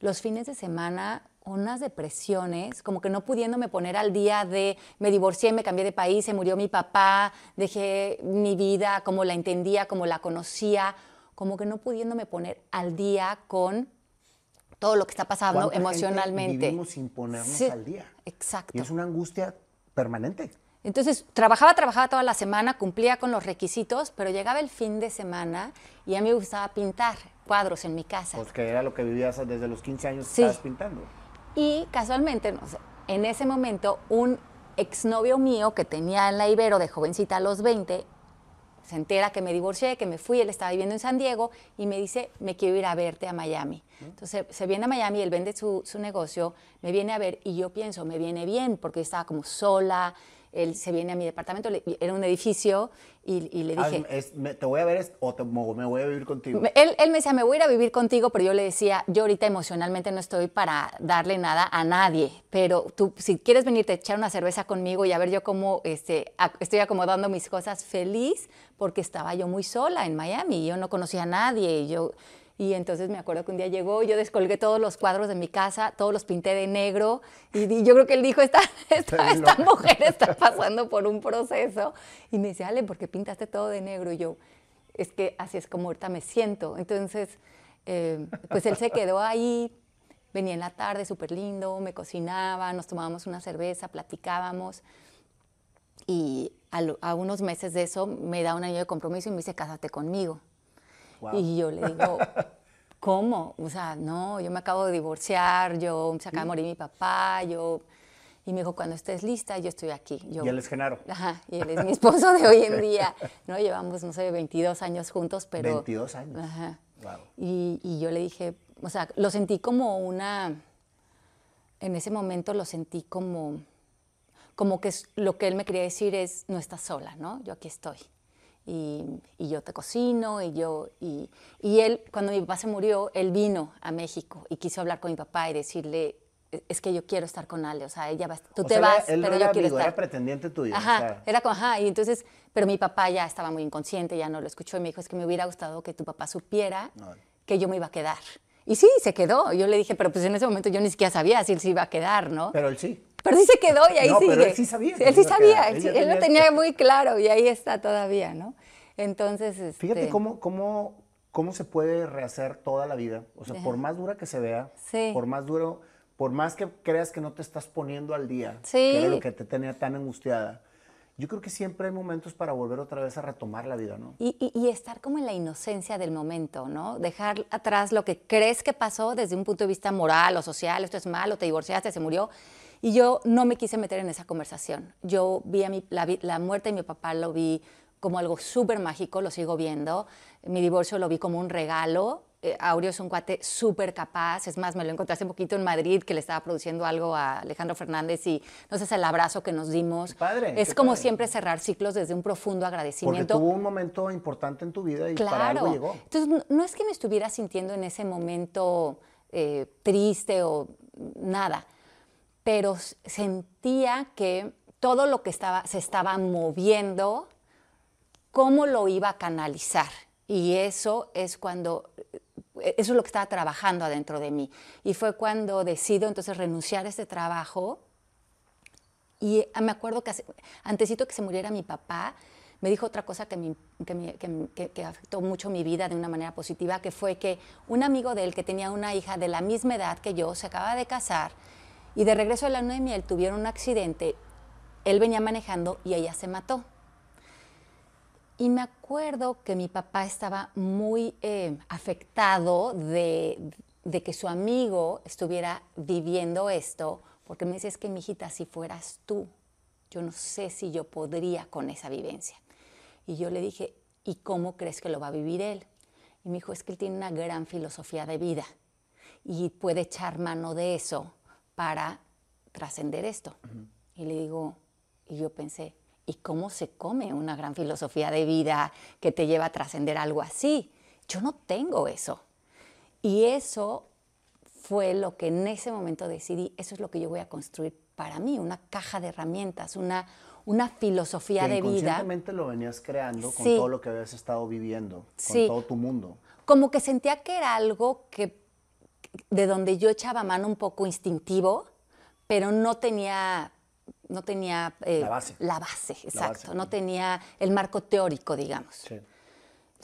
los fines de semana unas depresiones, como que no pudiéndome poner al día de me divorcié, me cambié de país, se murió mi papá, dejé mi vida como la entendía, como la conocía, como que no pudiéndome poner al día con todo lo que está pasando ¿Cuánta gente emocionalmente. Vivimos sin ponernos Sí, al día. Exacto. Y es una angustia permanente. Entonces, trabajaba, trabajaba toda la semana, cumplía con los requisitos, pero llegaba el fin de semana y a mí me gustaba pintar cuadros en mi casa. Pues que era lo que vivías desde los 15 años Sí. estabas pintando. Y casualmente, no sé, en ese momento, un exnovio mío que tenía en la Ibero de jovencita a los 20, se entera que me divorcié, que me fui, él estaba viviendo en San Diego y me dice, me quiero ir a verte a Miami. Entonces se viene a Miami, él vende su, su negocio, me viene a ver y yo pienso, me viene bien porque yo estaba como sola, él se viene a mi departamento, le- era un edificio y, y le Ah, dije... es- me- ¿Te voy a ver es- o te- me voy a vivir contigo? Él, él me decía, me voy a ir a vivir contigo, pero yo le decía, yo ahorita emocionalmente no estoy para darle nada a nadie, pero tú, si quieres venirte a echar una cerveza conmigo y a ver yo cómo este, ac- estoy acomodando mis cosas feliz, porque estaba yo muy sola en Miami, yo no conocía a nadie, y yo... Y entonces me acuerdo que un día llegó, yo descolgué todos los cuadros de mi casa, todos los pinté de negro, y di- yo creo que él dijo, esta, [laughs] esta, esta mujer está pasando por un proceso. Y me dice, Ale, ¿por qué pintaste todo de negro? Y yo, es que así es como ahorita me siento. Entonces, eh, pues él se quedó ahí, venía en la tarde súper lindo, me cocinaba, nos tomábamos una cerveza, platicábamos. Y a, lo- a unos meses de eso me da un año de compromiso y me dice, cásate conmigo. Wow. Y yo le digo, [laughs] ¿cómo? O sea, no, yo me acabo de divorciar, yo se acaba de morir mi papá, yo... Y me dijo, cuando estés lista, yo estoy aquí. Yo, Y él es Genaro. Ajá, y él es mi esposo de [laughs] hoy en día. ¿no? Llevamos, no sé, 22 años juntos, pero... 22 años. Ajá. Wow. Y, y yo le dije, o sea, lo sentí como una... En ese momento lo sentí como... Como que lo que él me quería decir es, no estás sola, ¿no? Yo aquí estoy. Y, y yo te cocino, y yo... Y, y él, cuando mi papá se murió, él vino a México y quiso hablar con mi papá y decirle, es que yo quiero estar con Ale, o sea, ella va, tú O te sea, vas, él no pero era yo quiero amigo, estar. era pretendiente tuyo. o Ajá, sea, era como, ajá, y entonces, pero mi papá ya estaba muy inconsciente, ya no lo escuchó y me dijo, es que me hubiera gustado que tu papá supiera No. que yo me iba a quedar. Y sí, se quedó. Yo le dije, pero pues en ese momento yo ni siquiera sabía si él se iba a quedar, ¿no? Pero él sí. Sí se quedó y ahí No, sigue. pero él sí sabía que él sí sabía, él, sí- lo tenía- muy claro y ahí está todavía, ¿no? Entonces, este, Fíjate cómo, cómo, cómo se puede rehacer toda la vida. O sea, por más dura que se vea, Sí. por más duro, por más que creas que no te estás poniendo al día, Sí. que era lo que te tenía tan angustiada, yo creo que siempre hay momentos para volver otra vez a retomar la vida, ¿no? Y, y- y estar como en la inocencia del momento, ¿no? Dejar atrás lo que crees que pasó desde un punto de vista moral o social, esto es malo, te divorciaste, se murió. Y yo no me quise meter en esa conversación. Yo vi a mi, la, la muerte de mi papá, lo vi como algo súper mágico, lo sigo viendo. Mi divorcio lo vi como un regalo. Eh, Aureo es un cuate súper capaz. Es más, me lo encontré hace poquito en Madrid, que le estaba produciendo algo a Alejandro Fernández y no sé, el abrazo que nos dimos. Qué padre, es como padre. siempre cerrar ciclos desde un profundo Porque agradecimiento. tuvo un momento importante en tu vida y para Claro. algo llegó. Entonces, no, no es que me estuviera sintiendo en ese momento eh, triste o nada, pero sentía que todo lo que estaba, se estaba moviendo, cómo lo iba a canalizar. Y eso es cuando, eh, eso es lo que estaba trabajando adentro de mí. Y fue cuando decido entonces renunciar a este trabajo y ah, me acuerdo que antesito que se muriera mi papá, me dijo otra cosa que me- que me- que- que afectó mucho mi vida de una manera positiva, que fue que un amigo de él que tenía una hija de la misma edad que yo, se acaba de casar, y de regreso de la luna de miel tuvieron un accidente, él venía manejando y ella se mató. Y me acuerdo que mi papá estaba muy eh, afectado de, que su amigo estuviera viviendo esto, porque me decía, es que mi hijita, si fueras tú, yo no sé si yo podría con esa vivencia. Y yo le dije, ¿y cómo crees que lo va a vivir él? Y me dijo, es que él tiene una gran filosofía de vida y puede echar mano de eso para trascender esto. Y le digo, y yo pensé, ¿y cómo se come una gran filosofía de vida que te lleva a trascender algo así? Yo no tengo eso. Y eso fue lo que en ese momento decidí, eso es lo que yo voy a construir para mí, una caja de herramientas, una, una filosofía que de vida. inconscientemente lo venías creando con Sí. todo lo que habías estado viviendo, Sí. con todo tu mundo. como que sentía que era algo que, de donde yo echaba mano un poco instintivo, pero no tenía, no tenía eh, la base. La base, exacto. No tenía el marco teórico, digamos. Sí.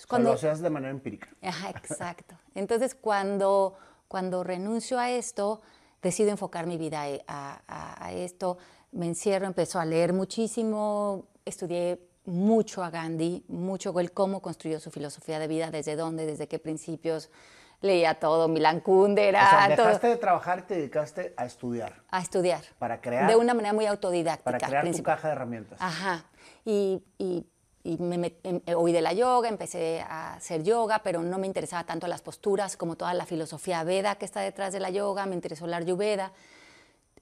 Cuando, lo hacías de manera empírica. Ajá, [laughs] exacto. Entonces, cuando, cuando renuncio a esto, decido enfocar mi vida a, a esto, me encierro, empezó a leer muchísimo, estudié mucho a Gandhi, mucho el cómo construyó su filosofía de vida, desde dónde, desde qué principios, leía todo, Milan Kundera. O sea, dejaste de trabajar y te dedicaste a estudiar. A estudiar. Para crear. De una manera muy autodidáctica. Para crear tu caja de herramientas. Ajá. Y, y, me, em, oí de la yoga, empecé a hacer yoga, pero no me interesaba tanto las posturas como toda la filosofía Veda que está detrás de la yoga, me interesó la Ayurveda.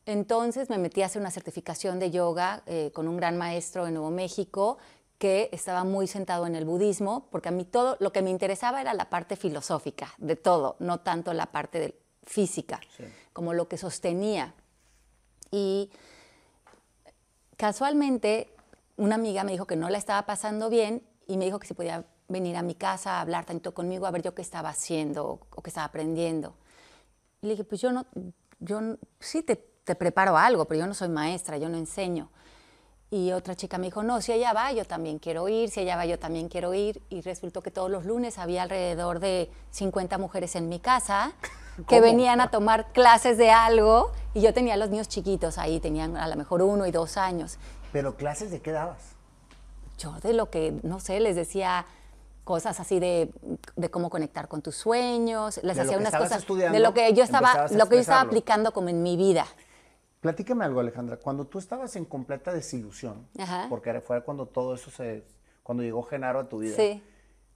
Entonces me metí a hacer una certificación de yoga eh, con un gran maestro en Nuevo México que estaba muy sentado en el budismo, porque a mí todo lo que me interesaba era la parte filosófica de todo, no tanto la parte física, como lo que sostenía. Y casualmente una amiga me dijo que no la estaba pasando bien y me dijo que si podía venir a mi casa a hablar tanto conmigo, a ver yo qué estaba haciendo o qué estaba aprendiendo. Y le dije, pues yo no, yo sí te, te preparo algo, pero yo no soy maestra, yo no enseño. Y otra chica me dijo, no, si ella va, yo también quiero ir, si ella va, yo también quiero ir. Y resultó que todos los lunes había alrededor de 50 mujeres en mi casa que venían a tomar clases de algo y yo tenía a los niños chiquitos ahí, tenían a lo mejor uno y dos años. ¿Pero clases de qué dabas? Yo de lo que, no sé, les decía cosas así de, de cómo conectar con tus sueños, les hacía unas cosas de lo que yo estaba, lo que yo estaba aplicando como en mi vida. Platícame algo, Alejandra. Cuando tú estabas en completa desilusión, porque fue cuando todo eso se, cuando llegó Genaro a tu vida,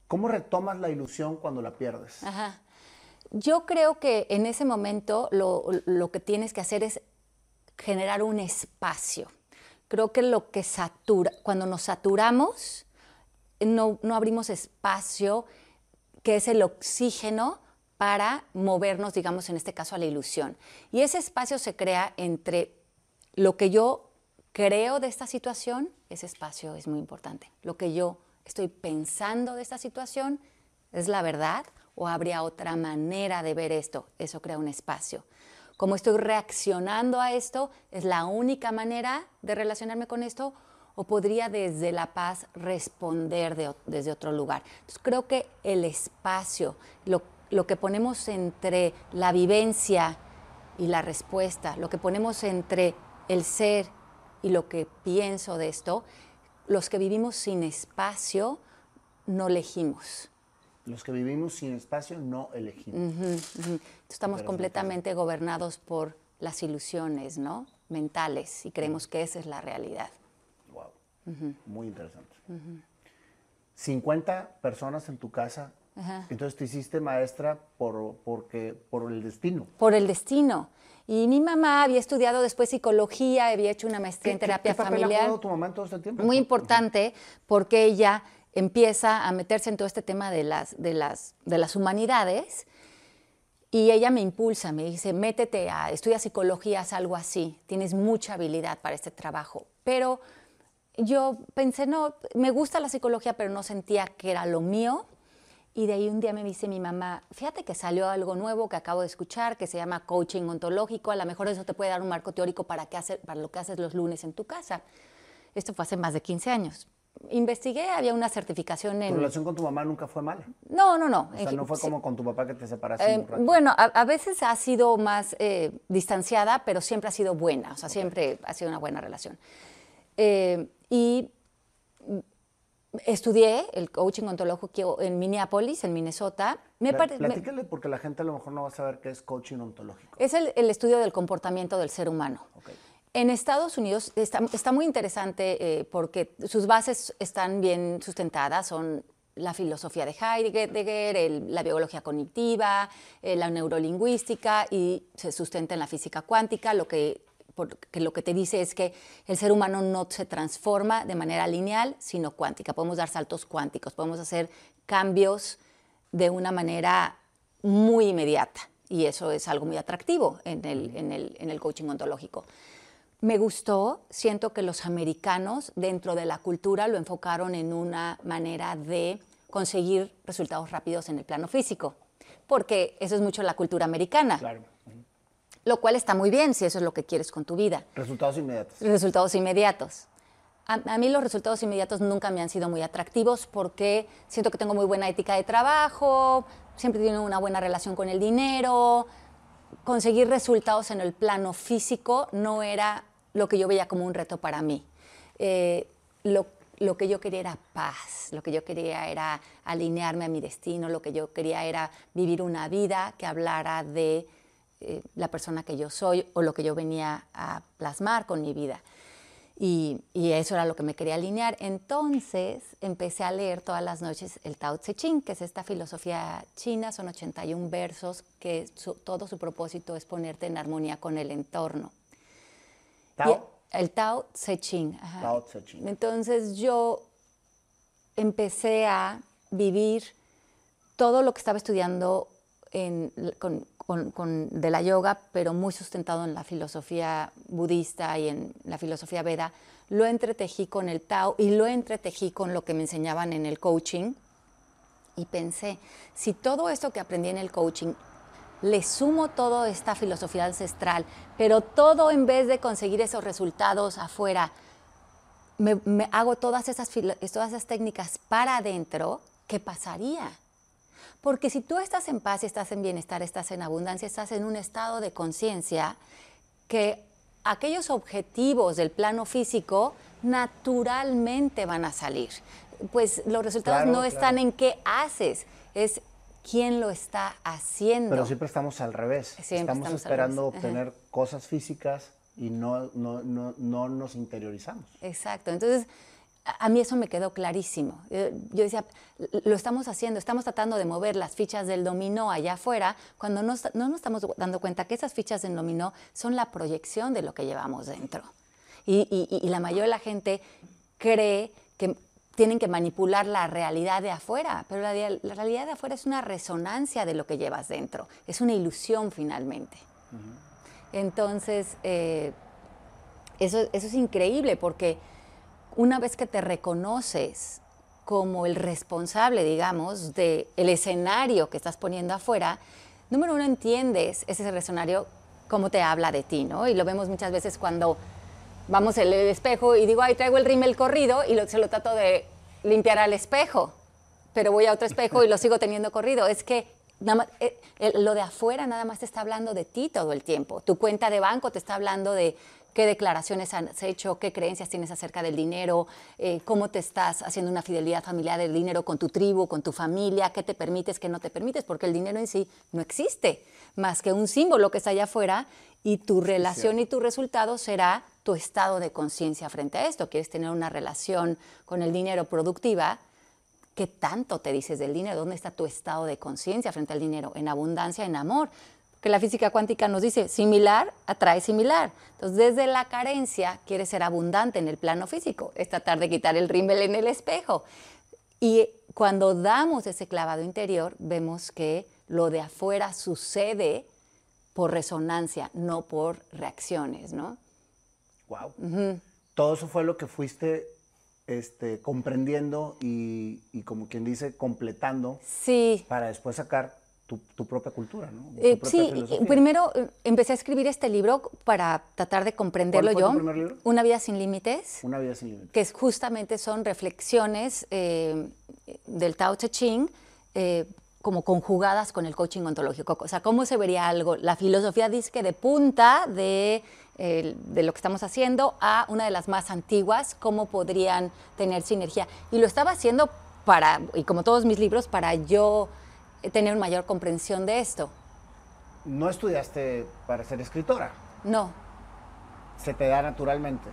¿cómo retomas la ilusión cuando la pierdes? Yo creo que en ese momento lo, lo, que tienes que hacer es generar un espacio. Creo que lo que satura, cuando nos saturamos, no, no abrimos espacio, que es el oxígeno para movernos, digamos, en este caso a la ilusión. Y ese espacio se crea entre lo que yo creo de esta situación, ese espacio es muy importante. Lo que yo estoy pensando de esta situación, ¿es la verdad o habría otra manera de ver esto? Eso crea un espacio. ¿Cómo estoy reaccionando a esto? ¿Es la única manera de relacionarme con esto? ¿O podría desde la paz responder desde otro lugar? Entonces creo que el espacio, lo lo que ponemos entre la vivencia y la respuesta, lo que ponemos entre el ser y lo que pienso de esto, los que vivimos sin espacio no elegimos. Los que vivimos sin espacio no elegimos. Estamos completamente gobernados por las ilusiones, ¿no? Mentales y creemos que esa es la realidad. Wow. Muy interesante. 50 personas en tu casa entonces te hiciste maestra por, porque, por el destino. Por el destino. Y mi mamá había estudiado después psicología, había hecho una maestría en terapia ¿qué, familiar. Papel ha tu mamá en todo este tiempo? Muy importante porque ella empieza a meterse en todo este tema de las, de las, de las humanidades y ella me impulsa, me dice, métete a, estudia psicología, haz algo así, tienes mucha habilidad para este trabajo. Pero yo pensé, no, me gusta la psicología, pero no sentía que era lo mío. Y de ahí un día me dice mi mamá, fíjate que salió algo nuevo que acabo de escuchar, que se llama coaching ontológico, a lo mejor eso te puede dar un marco teórico para, qué hacer, para lo que haces los lunes en tu casa. Esto fue hace más de 15 años. Investigué, había una certificación en... ¿Tu relación con tu mamá nunca fue mala? No, no, no. O sea, no fue como con tu papá que te separaste eh, Bueno, a, veces ha sido más eh, distanciada, pero siempre ha sido buena, o sea, siempre ha sido una buena relación. Eh, y Estudié el coaching ontológico en Minneapolis, en Minnesota. Me Platícale porque la gente a lo mejor no va a saber qué es coaching ontológico. Es el, estudio del comportamiento del ser humano. En Estados Unidos está, muy interesante eh, porque sus bases están bien sustentadas, son la filosofía de Heidegger, la biología cognitiva, eh, la neurolingüística y se sustenta en la física cuántica, lo que porque lo que te dice es que el ser humano no se transforma de manera lineal, sino cuántica. Podemos dar saltos cuánticos, podemos hacer cambios de una manera muy inmediata y eso es algo muy atractivo en el, en el, en el coaching ontológico. Me gustó, siento que los americanos dentro de la cultura lo enfocaron en una manera de conseguir resultados rápidos en el plano físico porque eso es mucho la cultura americana. Claro. Lo cual está muy bien si eso es lo que quieres con tu vida. Resultados inmediatos. Resultados inmediatos. A, a, mí los resultados inmediatos nunca me han sido muy atractivos porque siento que tengo muy buena ética de trabajo, siempre tengo una buena relación con el dinero. Conseguir resultados en el plano físico no era lo que yo veía como un reto para mí. Eh, lo, lo que yo quería era paz, lo que yo quería era alinearme a mi destino, lo que yo quería era vivir una vida que hablara de eh, la persona que yo soy o lo que yo venía a plasmar con mi vida. Y, y, eso era lo que me quería alinear. Entonces empecé a leer todas las noches el Tao Te Ching, que es esta filosofía china, son 81 versos, que su, todo su propósito es ponerte en armonía con el entorno. ¿Tao? Y el Tao Te Ching. Ajá. Tao Te Ching. Entonces yo empecé a vivir todo lo que estaba estudiando en, con, con, de la yoga, pero muy sustentado en la filosofía budista y en la filosofía veda, lo entretejí con el Tao y lo entretejí con lo que me enseñaban en el coaching. Y pensé, si todo esto que aprendí en el coaching le sumo toda esta filosofía ancestral, pero todo en vez de conseguir esos resultados afuera, me, me hago todas esas, todas esas técnicas para adentro, ¿qué pasaría? Porque si tú estás en paz y estás en bienestar, estás en abundancia, estás en un estado de conciencia que aquellos objetivos del plano físico naturalmente van a salir. Pues los resultados Claro, no claro. están en qué haces, es quién lo está haciendo. Pero siempre estamos al revés. Siempre estamos, esperando. Ajá. obtener cosas físicas y no, no, no, no nos interiorizamos. Exacto. Entonces, a mí eso me quedó clarísimo. Yo, yo decía, lo estamos haciendo, estamos tratando de mover las fichas del dominó allá afuera, cuando no, no nos estamos dando cuenta que esas fichas del dominó son la proyección de lo que llevamos dentro. Y, y- y la mayoría de la gente cree que tienen que manipular la realidad de afuera, pero la, la realidad de afuera es una resonancia de lo que llevas dentro, es una ilusión finalmente. Entonces, eh, eso, eso es increíble porque una vez que te reconoces como el responsable, digamos, del escenario que estás poniendo afuera, número uno, entiendes ese escenario, cómo te habla de ti, ¿no? Y lo vemos muchas veces cuando vamos al espejo y digo, ay, traigo el rímel corrido y se lo trato de limpiar al espejo, pero voy a otro espejo y lo sigo teniendo corrido. Es que nada más, eh, el- lo de afuera nada más te está hablando de ti todo el tiempo. Tu cuenta de banco te está hablando de qué declaraciones has hecho, qué creencias tienes acerca del dinero, eh, cómo te estás haciendo una fidelidad familiar del dinero con tu tribu, con tu familia, qué te permites, qué no te permites, porque el dinero en sí no existe, más que un símbolo que está allá afuera y tu relación y tu resultado será tu estado de conciencia frente a esto. ¿Quieres tener una relación con el dinero productiva? ¿Qué tanto te dices del dinero? ¿Dónde está tu estado de conciencia frente al dinero? ¿En abundancia, en amor? Que la física cuántica nos dice, similar atrae similar. Entonces, desde la carencia, quieres ser abundante en el plano físico, es tratar de quitar el rímel en el espejo. Y cuando damos ese clavado interior, vemos que lo de afuera sucede por resonancia, no por reacciones, ¿no? Wow. Todo eso fue lo que fuiste este, comprendiendo y, y como quien dice, completando Sí, para después sacar tu, tu propia cultura, ¿no? Eh, propia sí, filosofía. primero eh, empecé a escribir este libro para tratar de comprenderlo ¿Cuál fue yo. tu primer libro? Una vida sin límites, Una vida sin límites. que es- justamente son reflexiones eh, del Tao Te Ching, eh, como conjugadas con el coaching ontológico. O sea, cómo se vería algo. La filosofía dice que de punta de, eh, de lo que estamos haciendo a una de las más antiguas, cómo podrían tener sinergia. Y lo estaba haciendo para, y como todos mis libros, para yo tener mayor comprensión de esto. No estudiaste para ser escritora, No, se te da naturalmente.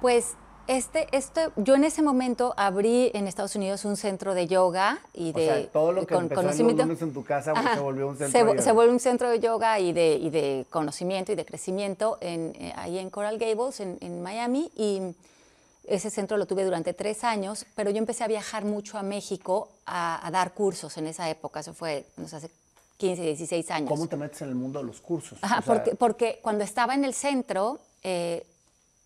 pues este, este, yo en ese momento abrí en Estados Unidos un centro de yoga y O de sea, todo lo que con empezó conocimiento. en tu casa Ajá. se volvió un centro se, de yoga. se vuelve un centro de yoga y de, y de conocimiento y de crecimiento en, eh, ahí en Coral Gables, en, en Miami. Y ese centro lo tuve durante tres años, pero yo empecé a viajar mucho a México a, a dar cursos en esa época. Eso fue, no sé, hace 15, 16 años. ¿Cómo te metes en el mundo de los cursos? Ajá, O sea, porque, porque cuando estaba en el centro, eh,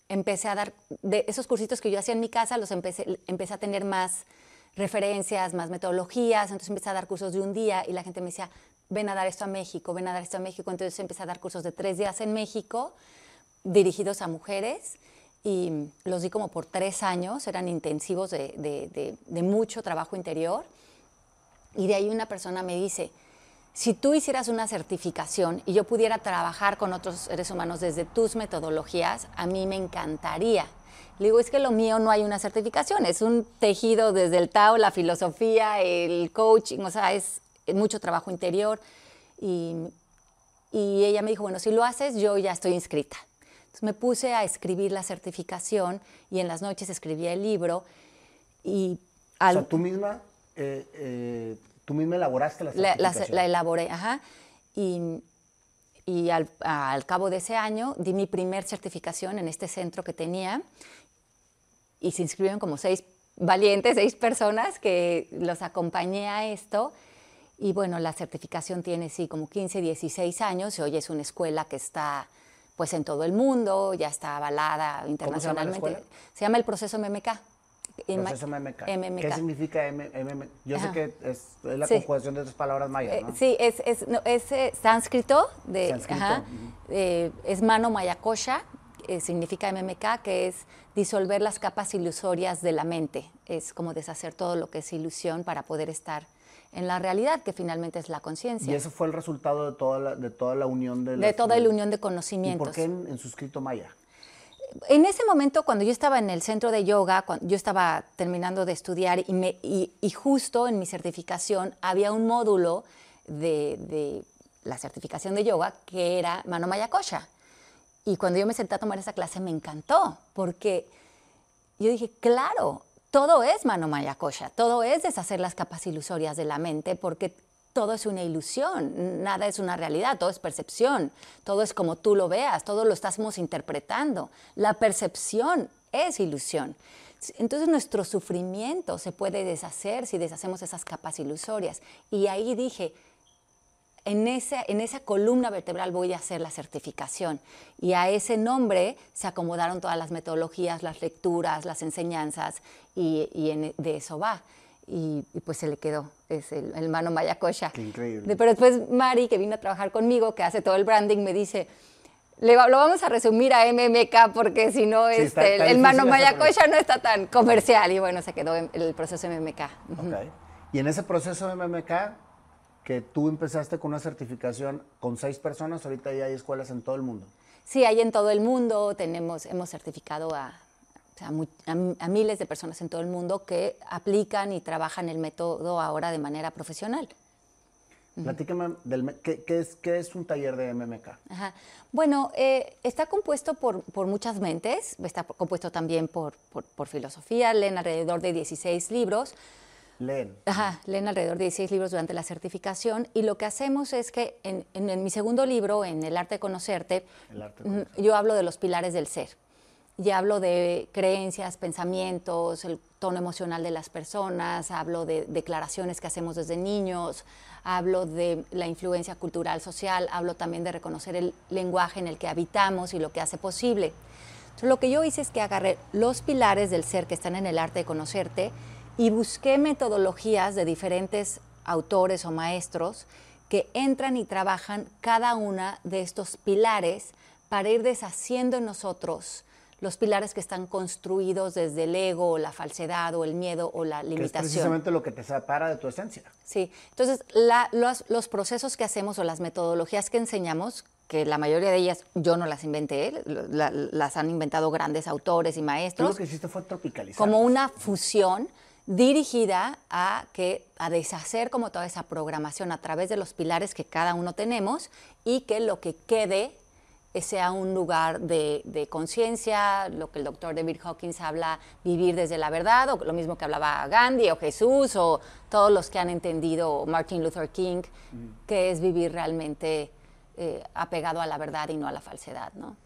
empecé a dar, de esos cursitos que yo hacía en mi casa, los empecé, empecé a tener más referencias, más metodologías. Entonces empecé a dar cursos de un día y la gente me decía, ven a dar esto a México, ven a dar esto a México. Entonces empecé a dar cursos de tres días en México dirigidos a mujeres y los di como por tres años, eran intensivos de, mucho trabajo interior. Y de ahí una persona me dice, si tú hicieras una certificación y yo pudiera trabajar con otros seres humanos desde tus metodologías, a mí me encantaría. Le digo, es que lo mío no hay una certificación, es un tejido desde el Tao, la filosofía, el coaching, o sea, es mucho trabajo interior. Y, y ella me dijo, bueno, si lo haces, yo ya estoy inscrita me puse a escribir la certificación y en las noches escribía el libro. Y O sea, tú misma, eh, eh, tú misma elaboraste la certificación. La, elaboré, ajá. Y, y al, al, cabo de ese año di mi primer certificación en este centro que tenía y se inscribieron como seis valientes, seis personas que los acompañé a esto. Y bueno, la certificación tiene sí como 15, 16 años y hoy es una escuela que está pues en todo el mundo, ya está avalada internacionalmente. ¿Cómo se, llama se llama el proceso MMK. Proceso MMK. ¿Qué significa MMK? Yo sé que es, la conjugación de esas palabras mayas, eh, ¿no? sí, es, es, es eh, sánscrito, de, Ajá, eh, es mano mayakosha, significa MMK, que es disolver las capas ilusorias de la mente. Es como deshacer todo lo que es ilusión para poder estar en la realidad, que finalmente es la conciencia. Y eso fue el resultado de toda la, de toda la unión de... De toda la unión de conocimientos. ¿Y por qué en, su escrito maya? En ese momento, cuando yo estaba en el centro de yoga, cuando yo estaba terminando de estudiar y, me, y, justo en mi certificación había un módulo de, de, la certificación de yoga que era Mano Maya Kosha. Y cuando yo me senté a tomar esa clase me encantó, porque yo dije, claro, todo es mano maya todo es deshacer las capas ilusorias de la mente, porque todo es una ilusión, nada es una realidad, todo es percepción, todo es como tú lo veas, todo lo estamos interpretando. La percepción es ilusión. Entonces nuestro sufrimiento se puede deshacer si deshacemos esas capas ilusorias. Y ahí dije, en esa, en esa columna vertebral voy a hacer la certificación. Y a ese nombre se acomodaron todas las metodologías, las lecturas, las enseñanzas, y, y de eso va. Y, pues se le quedó, es el, el mano Mayakosha. Qué increíble. Pero después Mari, que vino a trabajar conmigo, que hace todo el branding, me dice, le, lo vamos a resumir a MMK porque si no, este, el, mano Mayakosha no está tan comercial. Y bueno, se quedó en el proceso MMK. Okay. Y en ese proceso MMK, que tú empezaste con una certificación con seis personas, ahorita ya hay escuelas en todo el mundo. Sí, hay en todo el mundo, tenemos, hemos certificado a, a, miles de personas en todo el mundo que aplican y trabajan el método ahora de manera profesional. Platícame, del, ¿qué, es, ¿qué, es, un taller de MMK? Bueno, eh, está compuesto por, por, muchas mentes, está compuesto también por, por, por filosofía, leen alrededor de 16 libros, Leen. Ajá, leen alrededor de 16 libros durante la certificación y lo que hacemos es que en, mi segundo libro, en El arte de conocerte, yo hablo de los pilares del ser. Y hablo de creencias, pensamientos, el tono emocional de las personas, hablo de declaraciones que hacemos desde niños, hablo de la influencia cultural social, hablo también de reconocer el lenguaje en el que habitamos y lo que hace posible. Entonces, lo que yo hice es que agarré los pilares del ser que están en el arte de conocerte y busqué metodologías de diferentes autores o maestros que entran y trabajan cada una de estos pilares para ir deshaciendo en nosotros los pilares que están construidos desde el ego, o la falsedad, o el miedo, o la limitación. Que es precisamente lo que te separa de tu esencia. Sí, entonces los, los, procesos que hacemos o las metodologías que enseñamos, que la mayoría de ellas yo no las inventé, las han inventado grandes autores y maestros. lo que hiciste fue tropicalizar. Como una fusión dirigida a, que, a deshacer como toda esa programación a través de los pilares que cada uno tenemos y que lo que quede sea un lugar de, conciencia, lo que el doctor David Hawkins habla, vivir desde la verdad, o lo mismo que hablaba Gandhi o Jesús, o todos los que han entendido Martin Luther King, que es vivir realmente eh, apegado a la verdad y no a la falsedad. ¿no?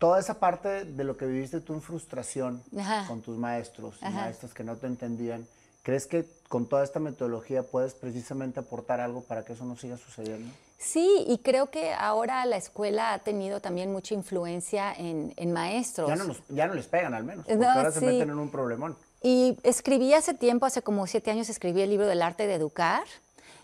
Toda esa parte de lo que viviste tú en frustración con tus maestros y maestras que no te entendían, ¿crees que con toda esta metodología puedes precisamente aportar algo para que eso no siga sucediendo? Sí, y creo que ahora la escuela ha tenido también mucha influencia en, maestros. Ya no, ya no les pegan al menos, porque ahora se meten en un problemón. Y escribí hace tiempo, hace como siete años, escribí el libro del arte de educar.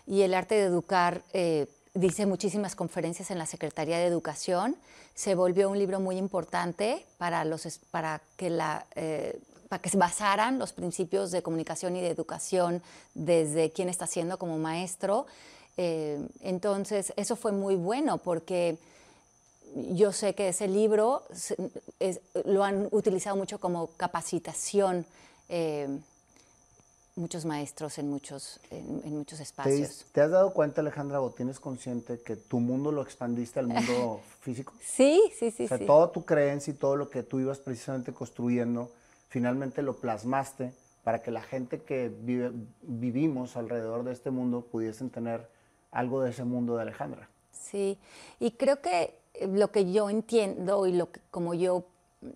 Y el arte de educar eh, dice muchísimas conferencias en la Secretaría de Educación. Se volvió un libro muy importante para, los, para, que, la, eh, para que se basaran los principios de comunicación y de educación desde quién está siendo como maestro. Eh, entonces, eso fue muy bueno porque yo sé que ese libro lo han utilizado mucho como capacitación eh, muchos maestros en muchos, en, muchos espacios. ¿Te, has dado cuenta, Alejandra, o tienes consciente que tu mundo lo expandiste al mundo [laughs] físico? Sí, sí, sí. O sea, toda tu creencia y todo lo que tú ibas precisamente construyendo, finalmente lo plasmaste para que la gente que vive, vivimos alrededor de este mundo pudiesen tener algo de ese mundo de Alejandra. Sí, y creo que lo que yo entiendo y lo que, como yo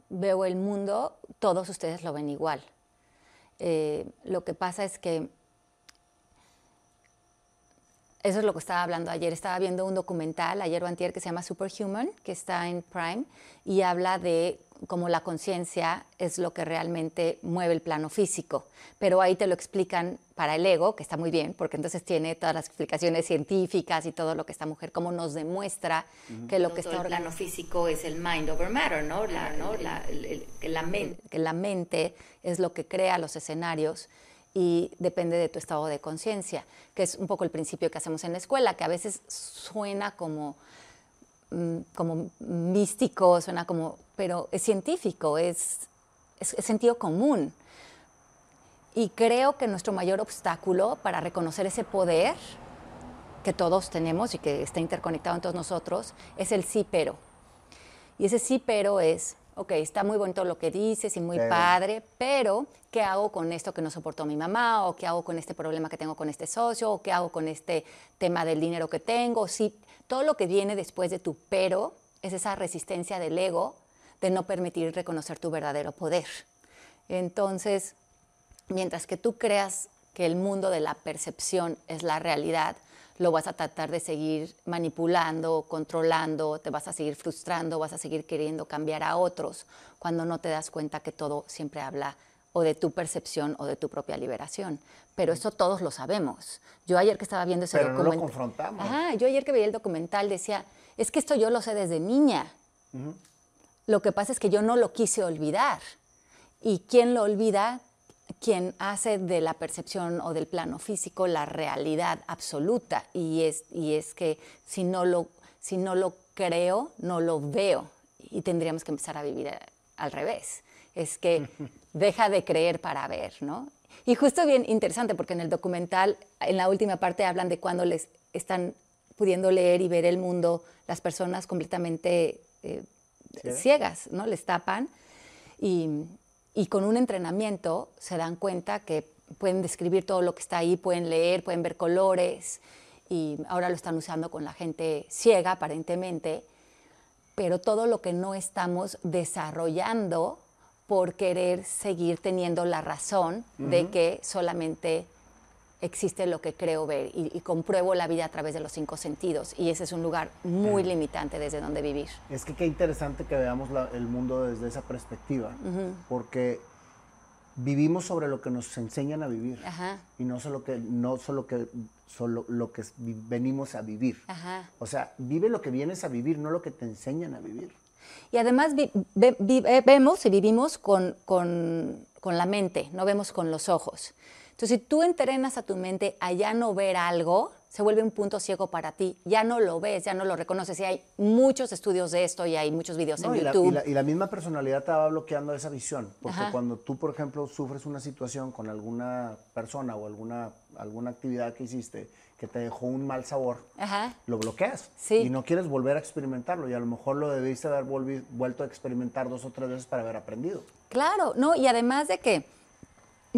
veo el mundo, todos ustedes lo ven igual. Eh, lo que pasa es que eso es lo que estaba hablando ayer. Estaba viendo un documental ayer o antier que se llama Superhuman, que está en Prime, y habla de cómo la conciencia es lo que realmente mueve el plano físico. Pero ahí te lo explican para el ego, que está muy bien, porque entonces tiene todas las explicaciones científicas y todo lo que esta mujer, cómo nos demuestra que lo que está... El plano físico es el mind over matter, ¿no? La, ¿no? La, la mente. Que la mente es lo que crea los escenarios y depende de tu estado de conciencia, que es un poco el principio que hacemos en la escuela, que a veces suena como, como místico, suena como, pero es científico, es, es, sentido común. Y creo que nuestro mayor obstáculo para reconocer ese poder que todos tenemos y que está interconectado en todos nosotros es el sí pero. Y ese sí pero es ok, está muy bonito lo que dices y muy padre, pero ¿qué hago con esto que no soportó mi mamá? ¿O qué hago con este problema que tengo con este socio? ¿O qué hago con este tema del dinero que tengo? Sí, todo lo que viene después de tu pero es esa resistencia del ego de no permitir reconocer tu verdadero poder. Entonces, mientras que tú creas que el mundo de la percepción es la realidad, lo vas a tratar de seguir manipulando, controlando, te vas a seguir frustrando, vas a seguir queriendo cambiar a otros, cuando no te das cuenta que todo siempre habla o de tu percepción o de tu propia liberación. Pero eso todos lo sabemos. Yo ayer que estaba viendo ese documental... No lo confrontamos. yo ayer que veía el documental decía, es que esto yo lo sé desde niña. Lo que pasa es que yo no lo quise olvidar. Y quien lo olvida quien hace de la percepción o del plano físico la realidad absoluta y es, y es que si no, lo, si no lo creo, no lo veo y tendríamos que empezar a vivir al revés. Es que [laughs] deja de creer para ver, ¿no? Y justo bien interesante porque en el documental, en la última parte hablan de cuando les están pudiendo leer y ver el mundo las personas completamente eh, ciegas, ¿no? Les tapan y, y con un entrenamiento se dan cuenta que pueden describir todo lo que está ahí, pueden leer, pueden ver colores y ahora lo están usando con la gente ciega aparentemente, pero todo lo que no estamos desarrollando por querer seguir teniendo la razón de que solamente existe lo que creo ver y, compruebo la vida a través de los cinco sentidos. Y ese es un lugar muy limitante desde donde vivir. Es que qué interesante que veamos el mundo desde esa perspectiva, porque vivimos sobre lo que nos enseñan a vivir y no solo que no solo que solo lo que venimos a vivir. O sea, vive lo que vienes a vivir, no lo que te enseñan a vivir. Y además vemos y vivimos con, con, con la mente, no vemos con los ojos. Entonces, si tú entrenas a tu mente a ya no ver algo, se vuelve un punto ciego para ti. Ya no lo ves, ya no lo reconoces. Y hay muchos estudios de esto y hay muchos videos en YouTube. y, la, misma personalidad te va bloqueando esa visión. Porque cuando tú, por ejemplo, sufres una situación con alguna persona o alguna, alguna actividad que hiciste que te dejó un mal sabor, lo bloqueas. Y no quieres volver a experimentarlo. Y a lo mejor lo debiste haber vuelto a experimentar dos o tres veces para haber aprendido. Claro, no. Y además de que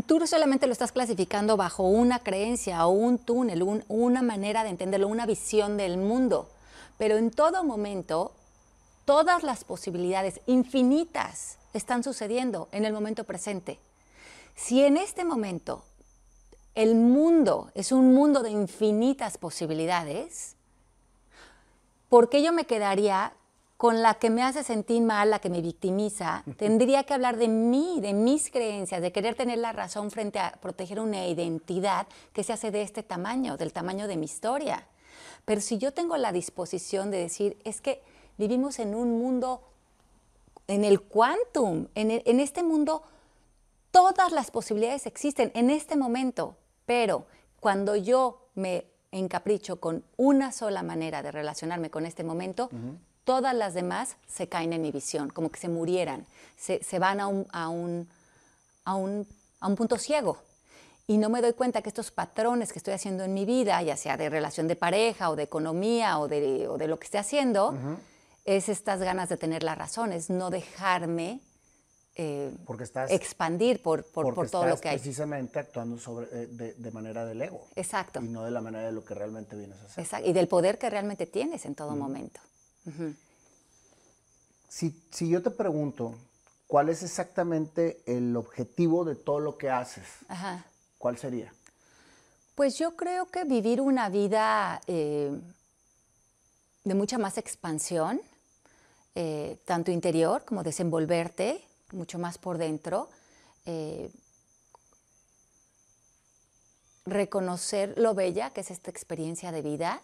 tú solamente lo estás clasificando bajo una creencia o un túnel, una manera de entenderlo, una visión del mundo. Pero en todo momento, todas las posibilidades infinitas están sucediendo en el momento presente. Si en este momento el mundo es un mundo de infinitas posibilidades, ¿por qué yo me quedaría con la que me hace sentir mal, la que me victimiza, tendría que hablar de mí, de mis creencias, de querer tener la razón frente a proteger una identidad que se hace de este tamaño, del tamaño de mi historia. Pero si yo tengo la disposición de decir, es que vivimos en un mundo, en el quantum, en, en este mundo, todas las posibilidades existen en este momento, pero cuando yo me encapricho con una sola manera de relacionarme con este momento, todas las demás se caen en mi visión, como que se murieran, se, van a un, a, un, a, un, a un punto ciego. Y no me doy cuenta que estos patrones que estoy haciendo en mi vida, ya sea de relación de pareja o de economía o de, o de lo que esté haciendo, es estas ganas de tener la razón, es no dejarme eh, porque estás, expandir por, por, por todo lo que hay. precisamente actuando sobre, eh, de, de, manera del ego. Exacto. Y no de la manera de lo que realmente vienes a hacer. Exacto. Y del poder que realmente tienes en todo momento si, si, yo te pregunto, ¿cuál es exactamente el objetivo de todo lo que haces? ¿Cuál sería? Pues yo creo que vivir una vida eh, de mucha más expansión, eh, tanto interior como desenvolverte mucho más por dentro, eh, reconocer lo bella que es esta experiencia de vida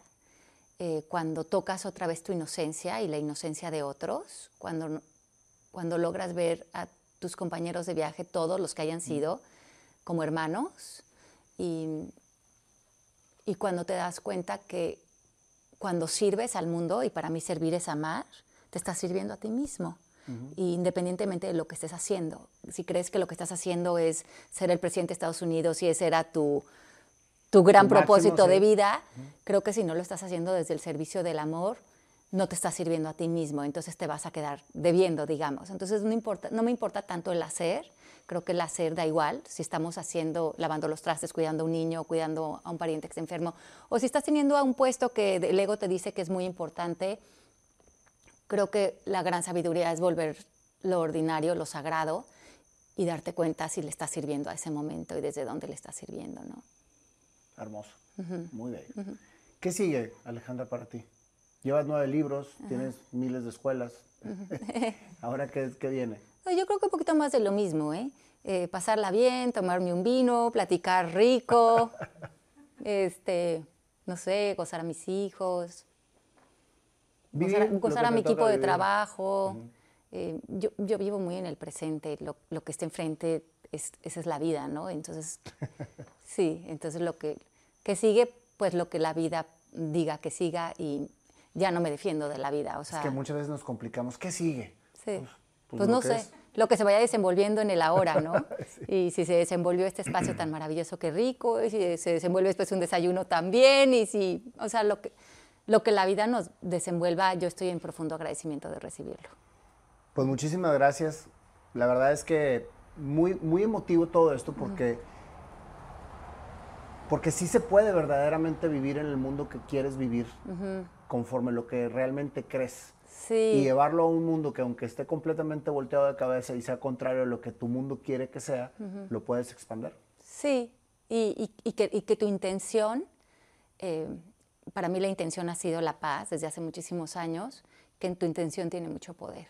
eh, cuando tocas otra vez tu inocencia y la inocencia de otros, cuando, cuando logras ver a tus compañeros de viaje, todos los que hayan sido, como hermanos, y, y cuando te das cuenta que cuando sirves al mundo, y para mí servir es amar, te estás sirviendo a ti mismo. independientemente de lo que estés haciendo. Si crees que lo que estás haciendo es ser el presidente de Estados Unidos y ese era tu, tu gran propósito de vida, creo que si no lo estás haciendo desde el servicio del amor, no te estás sirviendo a ti mismo, entonces te vas a quedar debiendo, digamos. Entonces no, importa, no me importa tanto el hacer, creo que el hacer da igual, si estamos haciendo, lavando los trastes, cuidando a un niño, cuidando a un pariente que está enfermo, o si estás teniendo a un puesto que el ego te dice que es muy importante, creo que la gran sabiduría es volver lo ordinario, lo sagrado, y darte cuenta si le estás sirviendo a ese momento y desde dónde le estás sirviendo, ¿no? Hermoso. Muy bello. ¿Qué sigue, Alejandra, para ti? Llevas nueve libros, tienes miles de escuelas. [laughs] ¿Ahora qué, qué viene? Yo creo que un poquito más de lo mismo, ¿eh? ¿eh? pasarla bien, tomarme un vino, platicar rico, [laughs] este, no sé, gozar a mis hijos, gozar, a mi equipo de trabajo. Eh, yo, yo, vivo muy en el presente, lo, lo que está enfrente, es, esa es la vida, ¿no? Entonces, [laughs] sí, entonces lo que, que sigue, pues lo que la vida diga que siga y ya no me defiendo de la vida. O sea, es que muchas veces nos complicamos. ¿Qué sigue? Sí. Pues, pues, pues no sé, lo que se vaya desenvolviendo en el ahora, ¿no? [laughs] Y si se desenvolvió este espacio tan maravilloso, qué rico, y si se desenvuelve después un desayuno también, y si, o sea, lo que, lo que la vida nos desenvuelva, yo estoy en profundo agradecimiento de recibirlo. Pues muchísimas gracias. La verdad es que muy, muy emotivo todo esto porque porque sí se puede verdaderamente vivir en el mundo que quieres vivir, conforme lo que realmente crees. Y llevarlo a un mundo que aunque esté completamente volteado de cabeza y sea contrario a lo que tu mundo quiere que sea, lo puedes expandir. Sí, y, que, tu intención, eh, para mí la intención ha sido la paz desde hace muchísimos años, que en tu intención tiene mucho poder.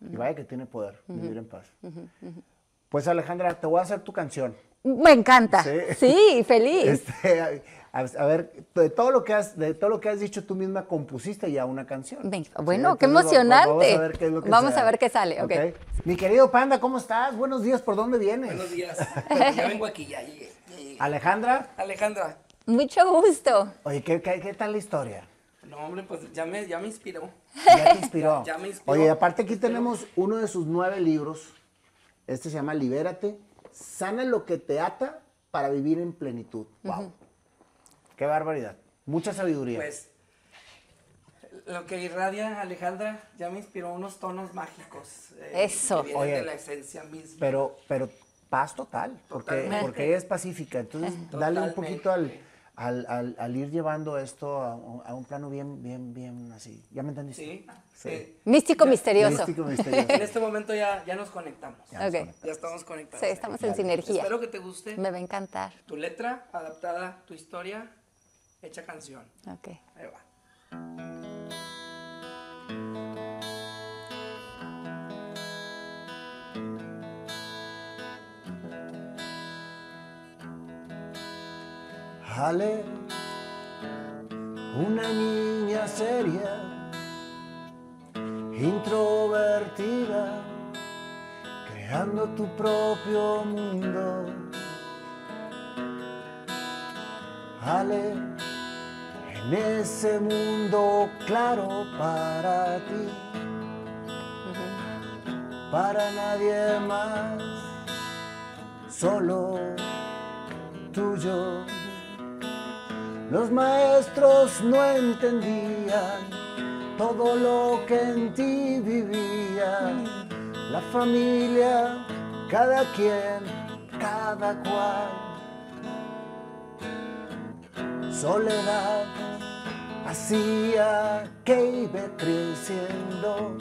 Y vaya que tiene poder, vivir en paz. Pues Alejandra, te voy a hacer tu canción. Me encanta. Sí, feliz. Este, a, ver, de todo lo que has, de todo lo que has dicho, tú misma compusiste ya una canción. bueno, qué emocionante. Vamos a ver qué es lo que Vamos a ver qué sale. Okay. Mi querido Panda, ¿cómo estás? Buenos días, ¿por dónde vienes? Buenos días. [laughs] ya vengo aquí, ya llegué. Alejandra. Alejandra. Mucho gusto. Oye, ¿qué, qué, tal la historia? No, hombre, pues ya me, ya me inspiró. Ya te inspiró. [laughs] ya me inspiró. Oye, aparte aquí tenemos uno de sus nueve libros. Este se llama Libérate sana lo que te ata para vivir en plenitud. Wow. Qué barbaridad. Mucha sabiduría. Pues lo que irradia Alejandra ya me inspiró unos tonos mágicos. Eh, Eso. Que de la esencia misma. Pero, pero paz total, porque, porque ella es pacífica. Entonces, dale un poquito al al, al, al, ir llevando esto a, a, un plano bien, bien, bien así. ¿Ya me entendiste? Sí. sí. Eh, místico, misterioso. místico [laughs] misterioso. en este momento ya, ya nos conectamos. Ya, okay. ya estamos conectados. Sí, estamos en sinergia. Espero que te guste. Me va a encantar. Tu letra adaptada, tu historia, hecha canción. Ok. Ahí va. Ale, una niña seria, introvertida, creando tu propio mundo. Ale, en ese mundo claro para ti, para nadie más, solo tuyo. Los maestros no entendían todo lo que en ti vivía. La familia, cada quien, cada cual. Soledad hacía que iba creciendo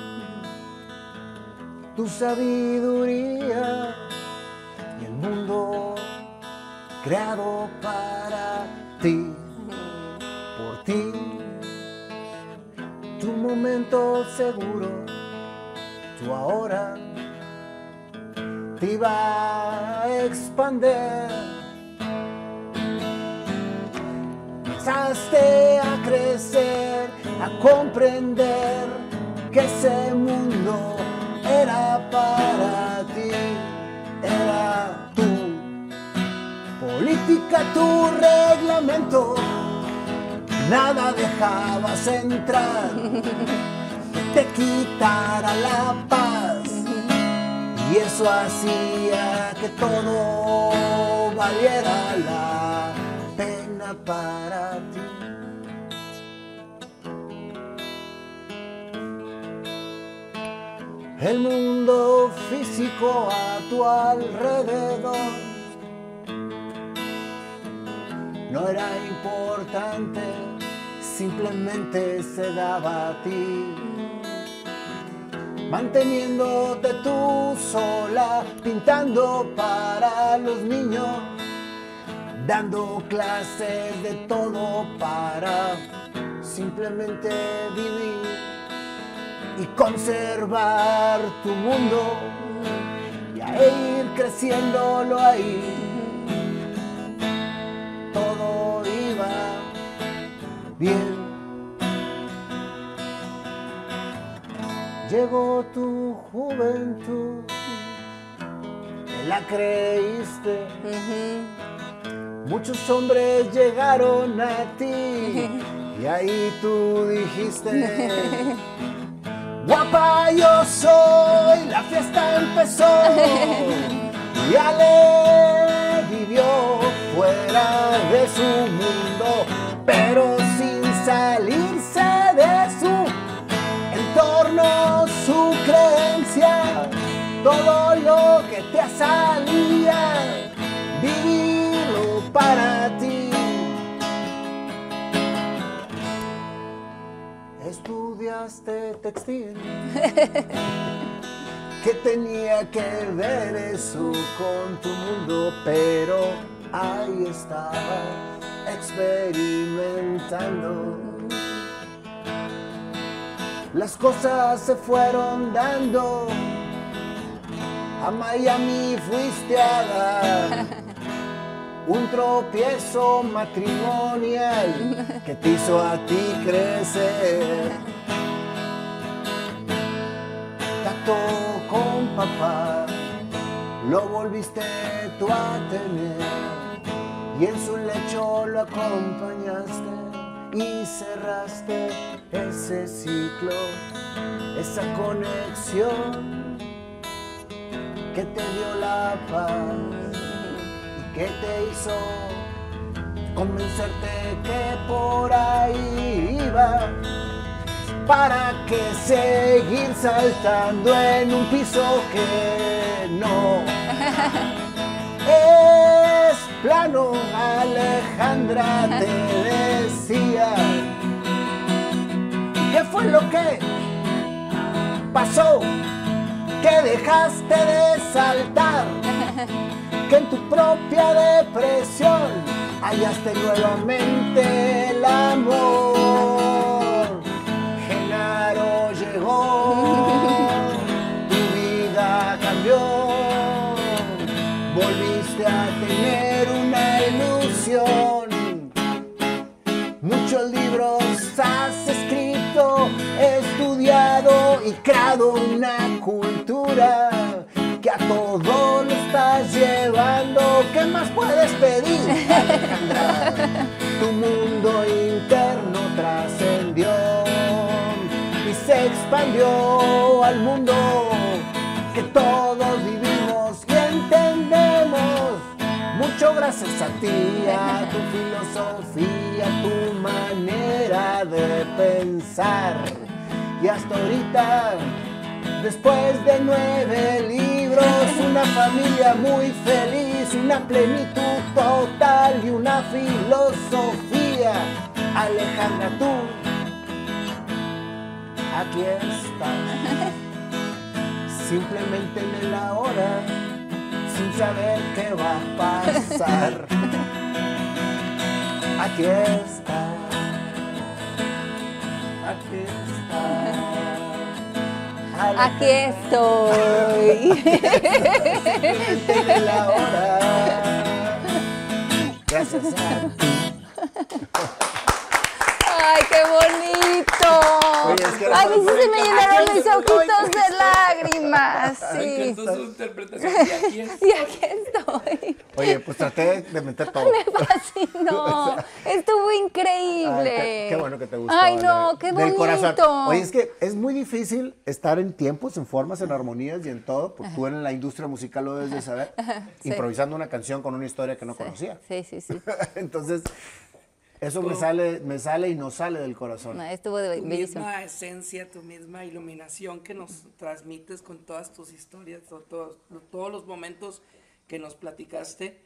tu sabiduría y el mundo creado para ti, ti, tu momento seguro, tu ahora te iba a expander. Empezaste a crecer, a comprender que ese mundo era para ti, era tú política tu reglamento, nada dejabas entrar, te quitara la paz. Y eso hacía que todo valiera la pena para ti. El mundo físico a tu alrededor no era importante, simplemente se daba a ti. Manteniéndote tú sola, pintando para los niños, dando clases de todo para simplemente vivir y conservar tu mundo y a ir creciéndolo ahí bien. Llegó tu juventud, te la creíste. Muchos hombres llegaron a ti y ahí tú dijiste, [laughs] guapa yo soy, la fiesta empezó y Ale vivió fuera de su mundo, pero salirse de su entorno, su creencia, todo lo que te salía, vivirlo para ti. Estudiaste textil. [laughs] que tenía que ver eso con tu mundo, pero ahí estaba experimentando. Las cosas se fueron dando, a Miami fuiste a dar [laughs] un tropiezo matrimonial que te hizo a ti crecer. Tacto con papá, lo volviste tú a tener y en su lecho lo acompañaste y cerraste ese ciclo, esa conexión que te dio la paz y que te hizo convencerte que por ahí iba. ¿Para que seguir saltando en un piso que no [laughs] plano? Alejandra te decía. ¿Qué fue lo que pasó? Que dejaste de saltar, que en tu propia depresión hallaste nuevamente el amor. Y creado una cultura que a todo lo estás llevando. ¿Qué más puedes pedir, Alejandra? [laughs] Tu mundo interno trascendió y se expandió al mundo que todos vivimos y entendemos. Mucho gracias a ti, a tu [laughs] filosofía, a tu manera de pensar. Y hasta ahorita, después de nueve libros, una familia muy feliz, una plenitud total y una filosofía. Alejandra, tú, aquí estás. [laughs] Simplemente en el ahora, sin saber qué va a pasar. [laughs] Aquí está. Aquí estoy. [laughs] Gracias a ti. [laughs] ¡Ay, qué bonito! Oye, es que Ay, sí se me llenaron mis ojitos de lágrimas. Me Sí. encantó su interpretación. Y aquí es. [laughs] Y aquí estoy. Oye, pues traté de meter todo. [laughs] Me fascinó. Estuvo increíble. Ay, qué, qué bueno que te gustó. Ay, no, qué bonito. Del corazón. Oye, es que es muy difícil estar en tiempos, en formas, en armonías y en todo. Porque tú en la industria musical lo debes de saber. Sí. Improvisando una canción con una historia que no conocía. Sí, sí, sí. [laughs] Entonces, eso me sale, me sale y no sale del corazón. No, estuvo de- Tu bellísimo. misma esencia, tu misma iluminación que nos transmites con todas tus historias, to- todos, todos los momentos que nos platicaste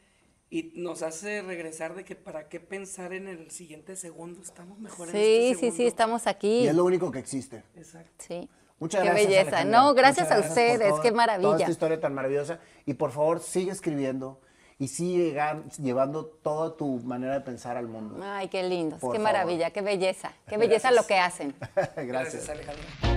y nos hace regresar de que para qué pensar en el siguiente segundo, estamos mejor en Sí, este sí, segundo. sí, estamos aquí. Y es lo único que existe. Exacto. Sí. Muchas Qué gracias. belleza. Alejandra. No, gracias Muchas a por ustedes, todo- qué Toda maravilla. esta historia tan maravillosa. Y por favor, sigue escribiendo y sigue llegar- llevando toda tu manera de pensar al mundo. Ay, qué lindos, Por qué favor. maravilla, qué belleza. Qué belleza lo que hacen. [laughs] Gracias. Gracias, Alejandra.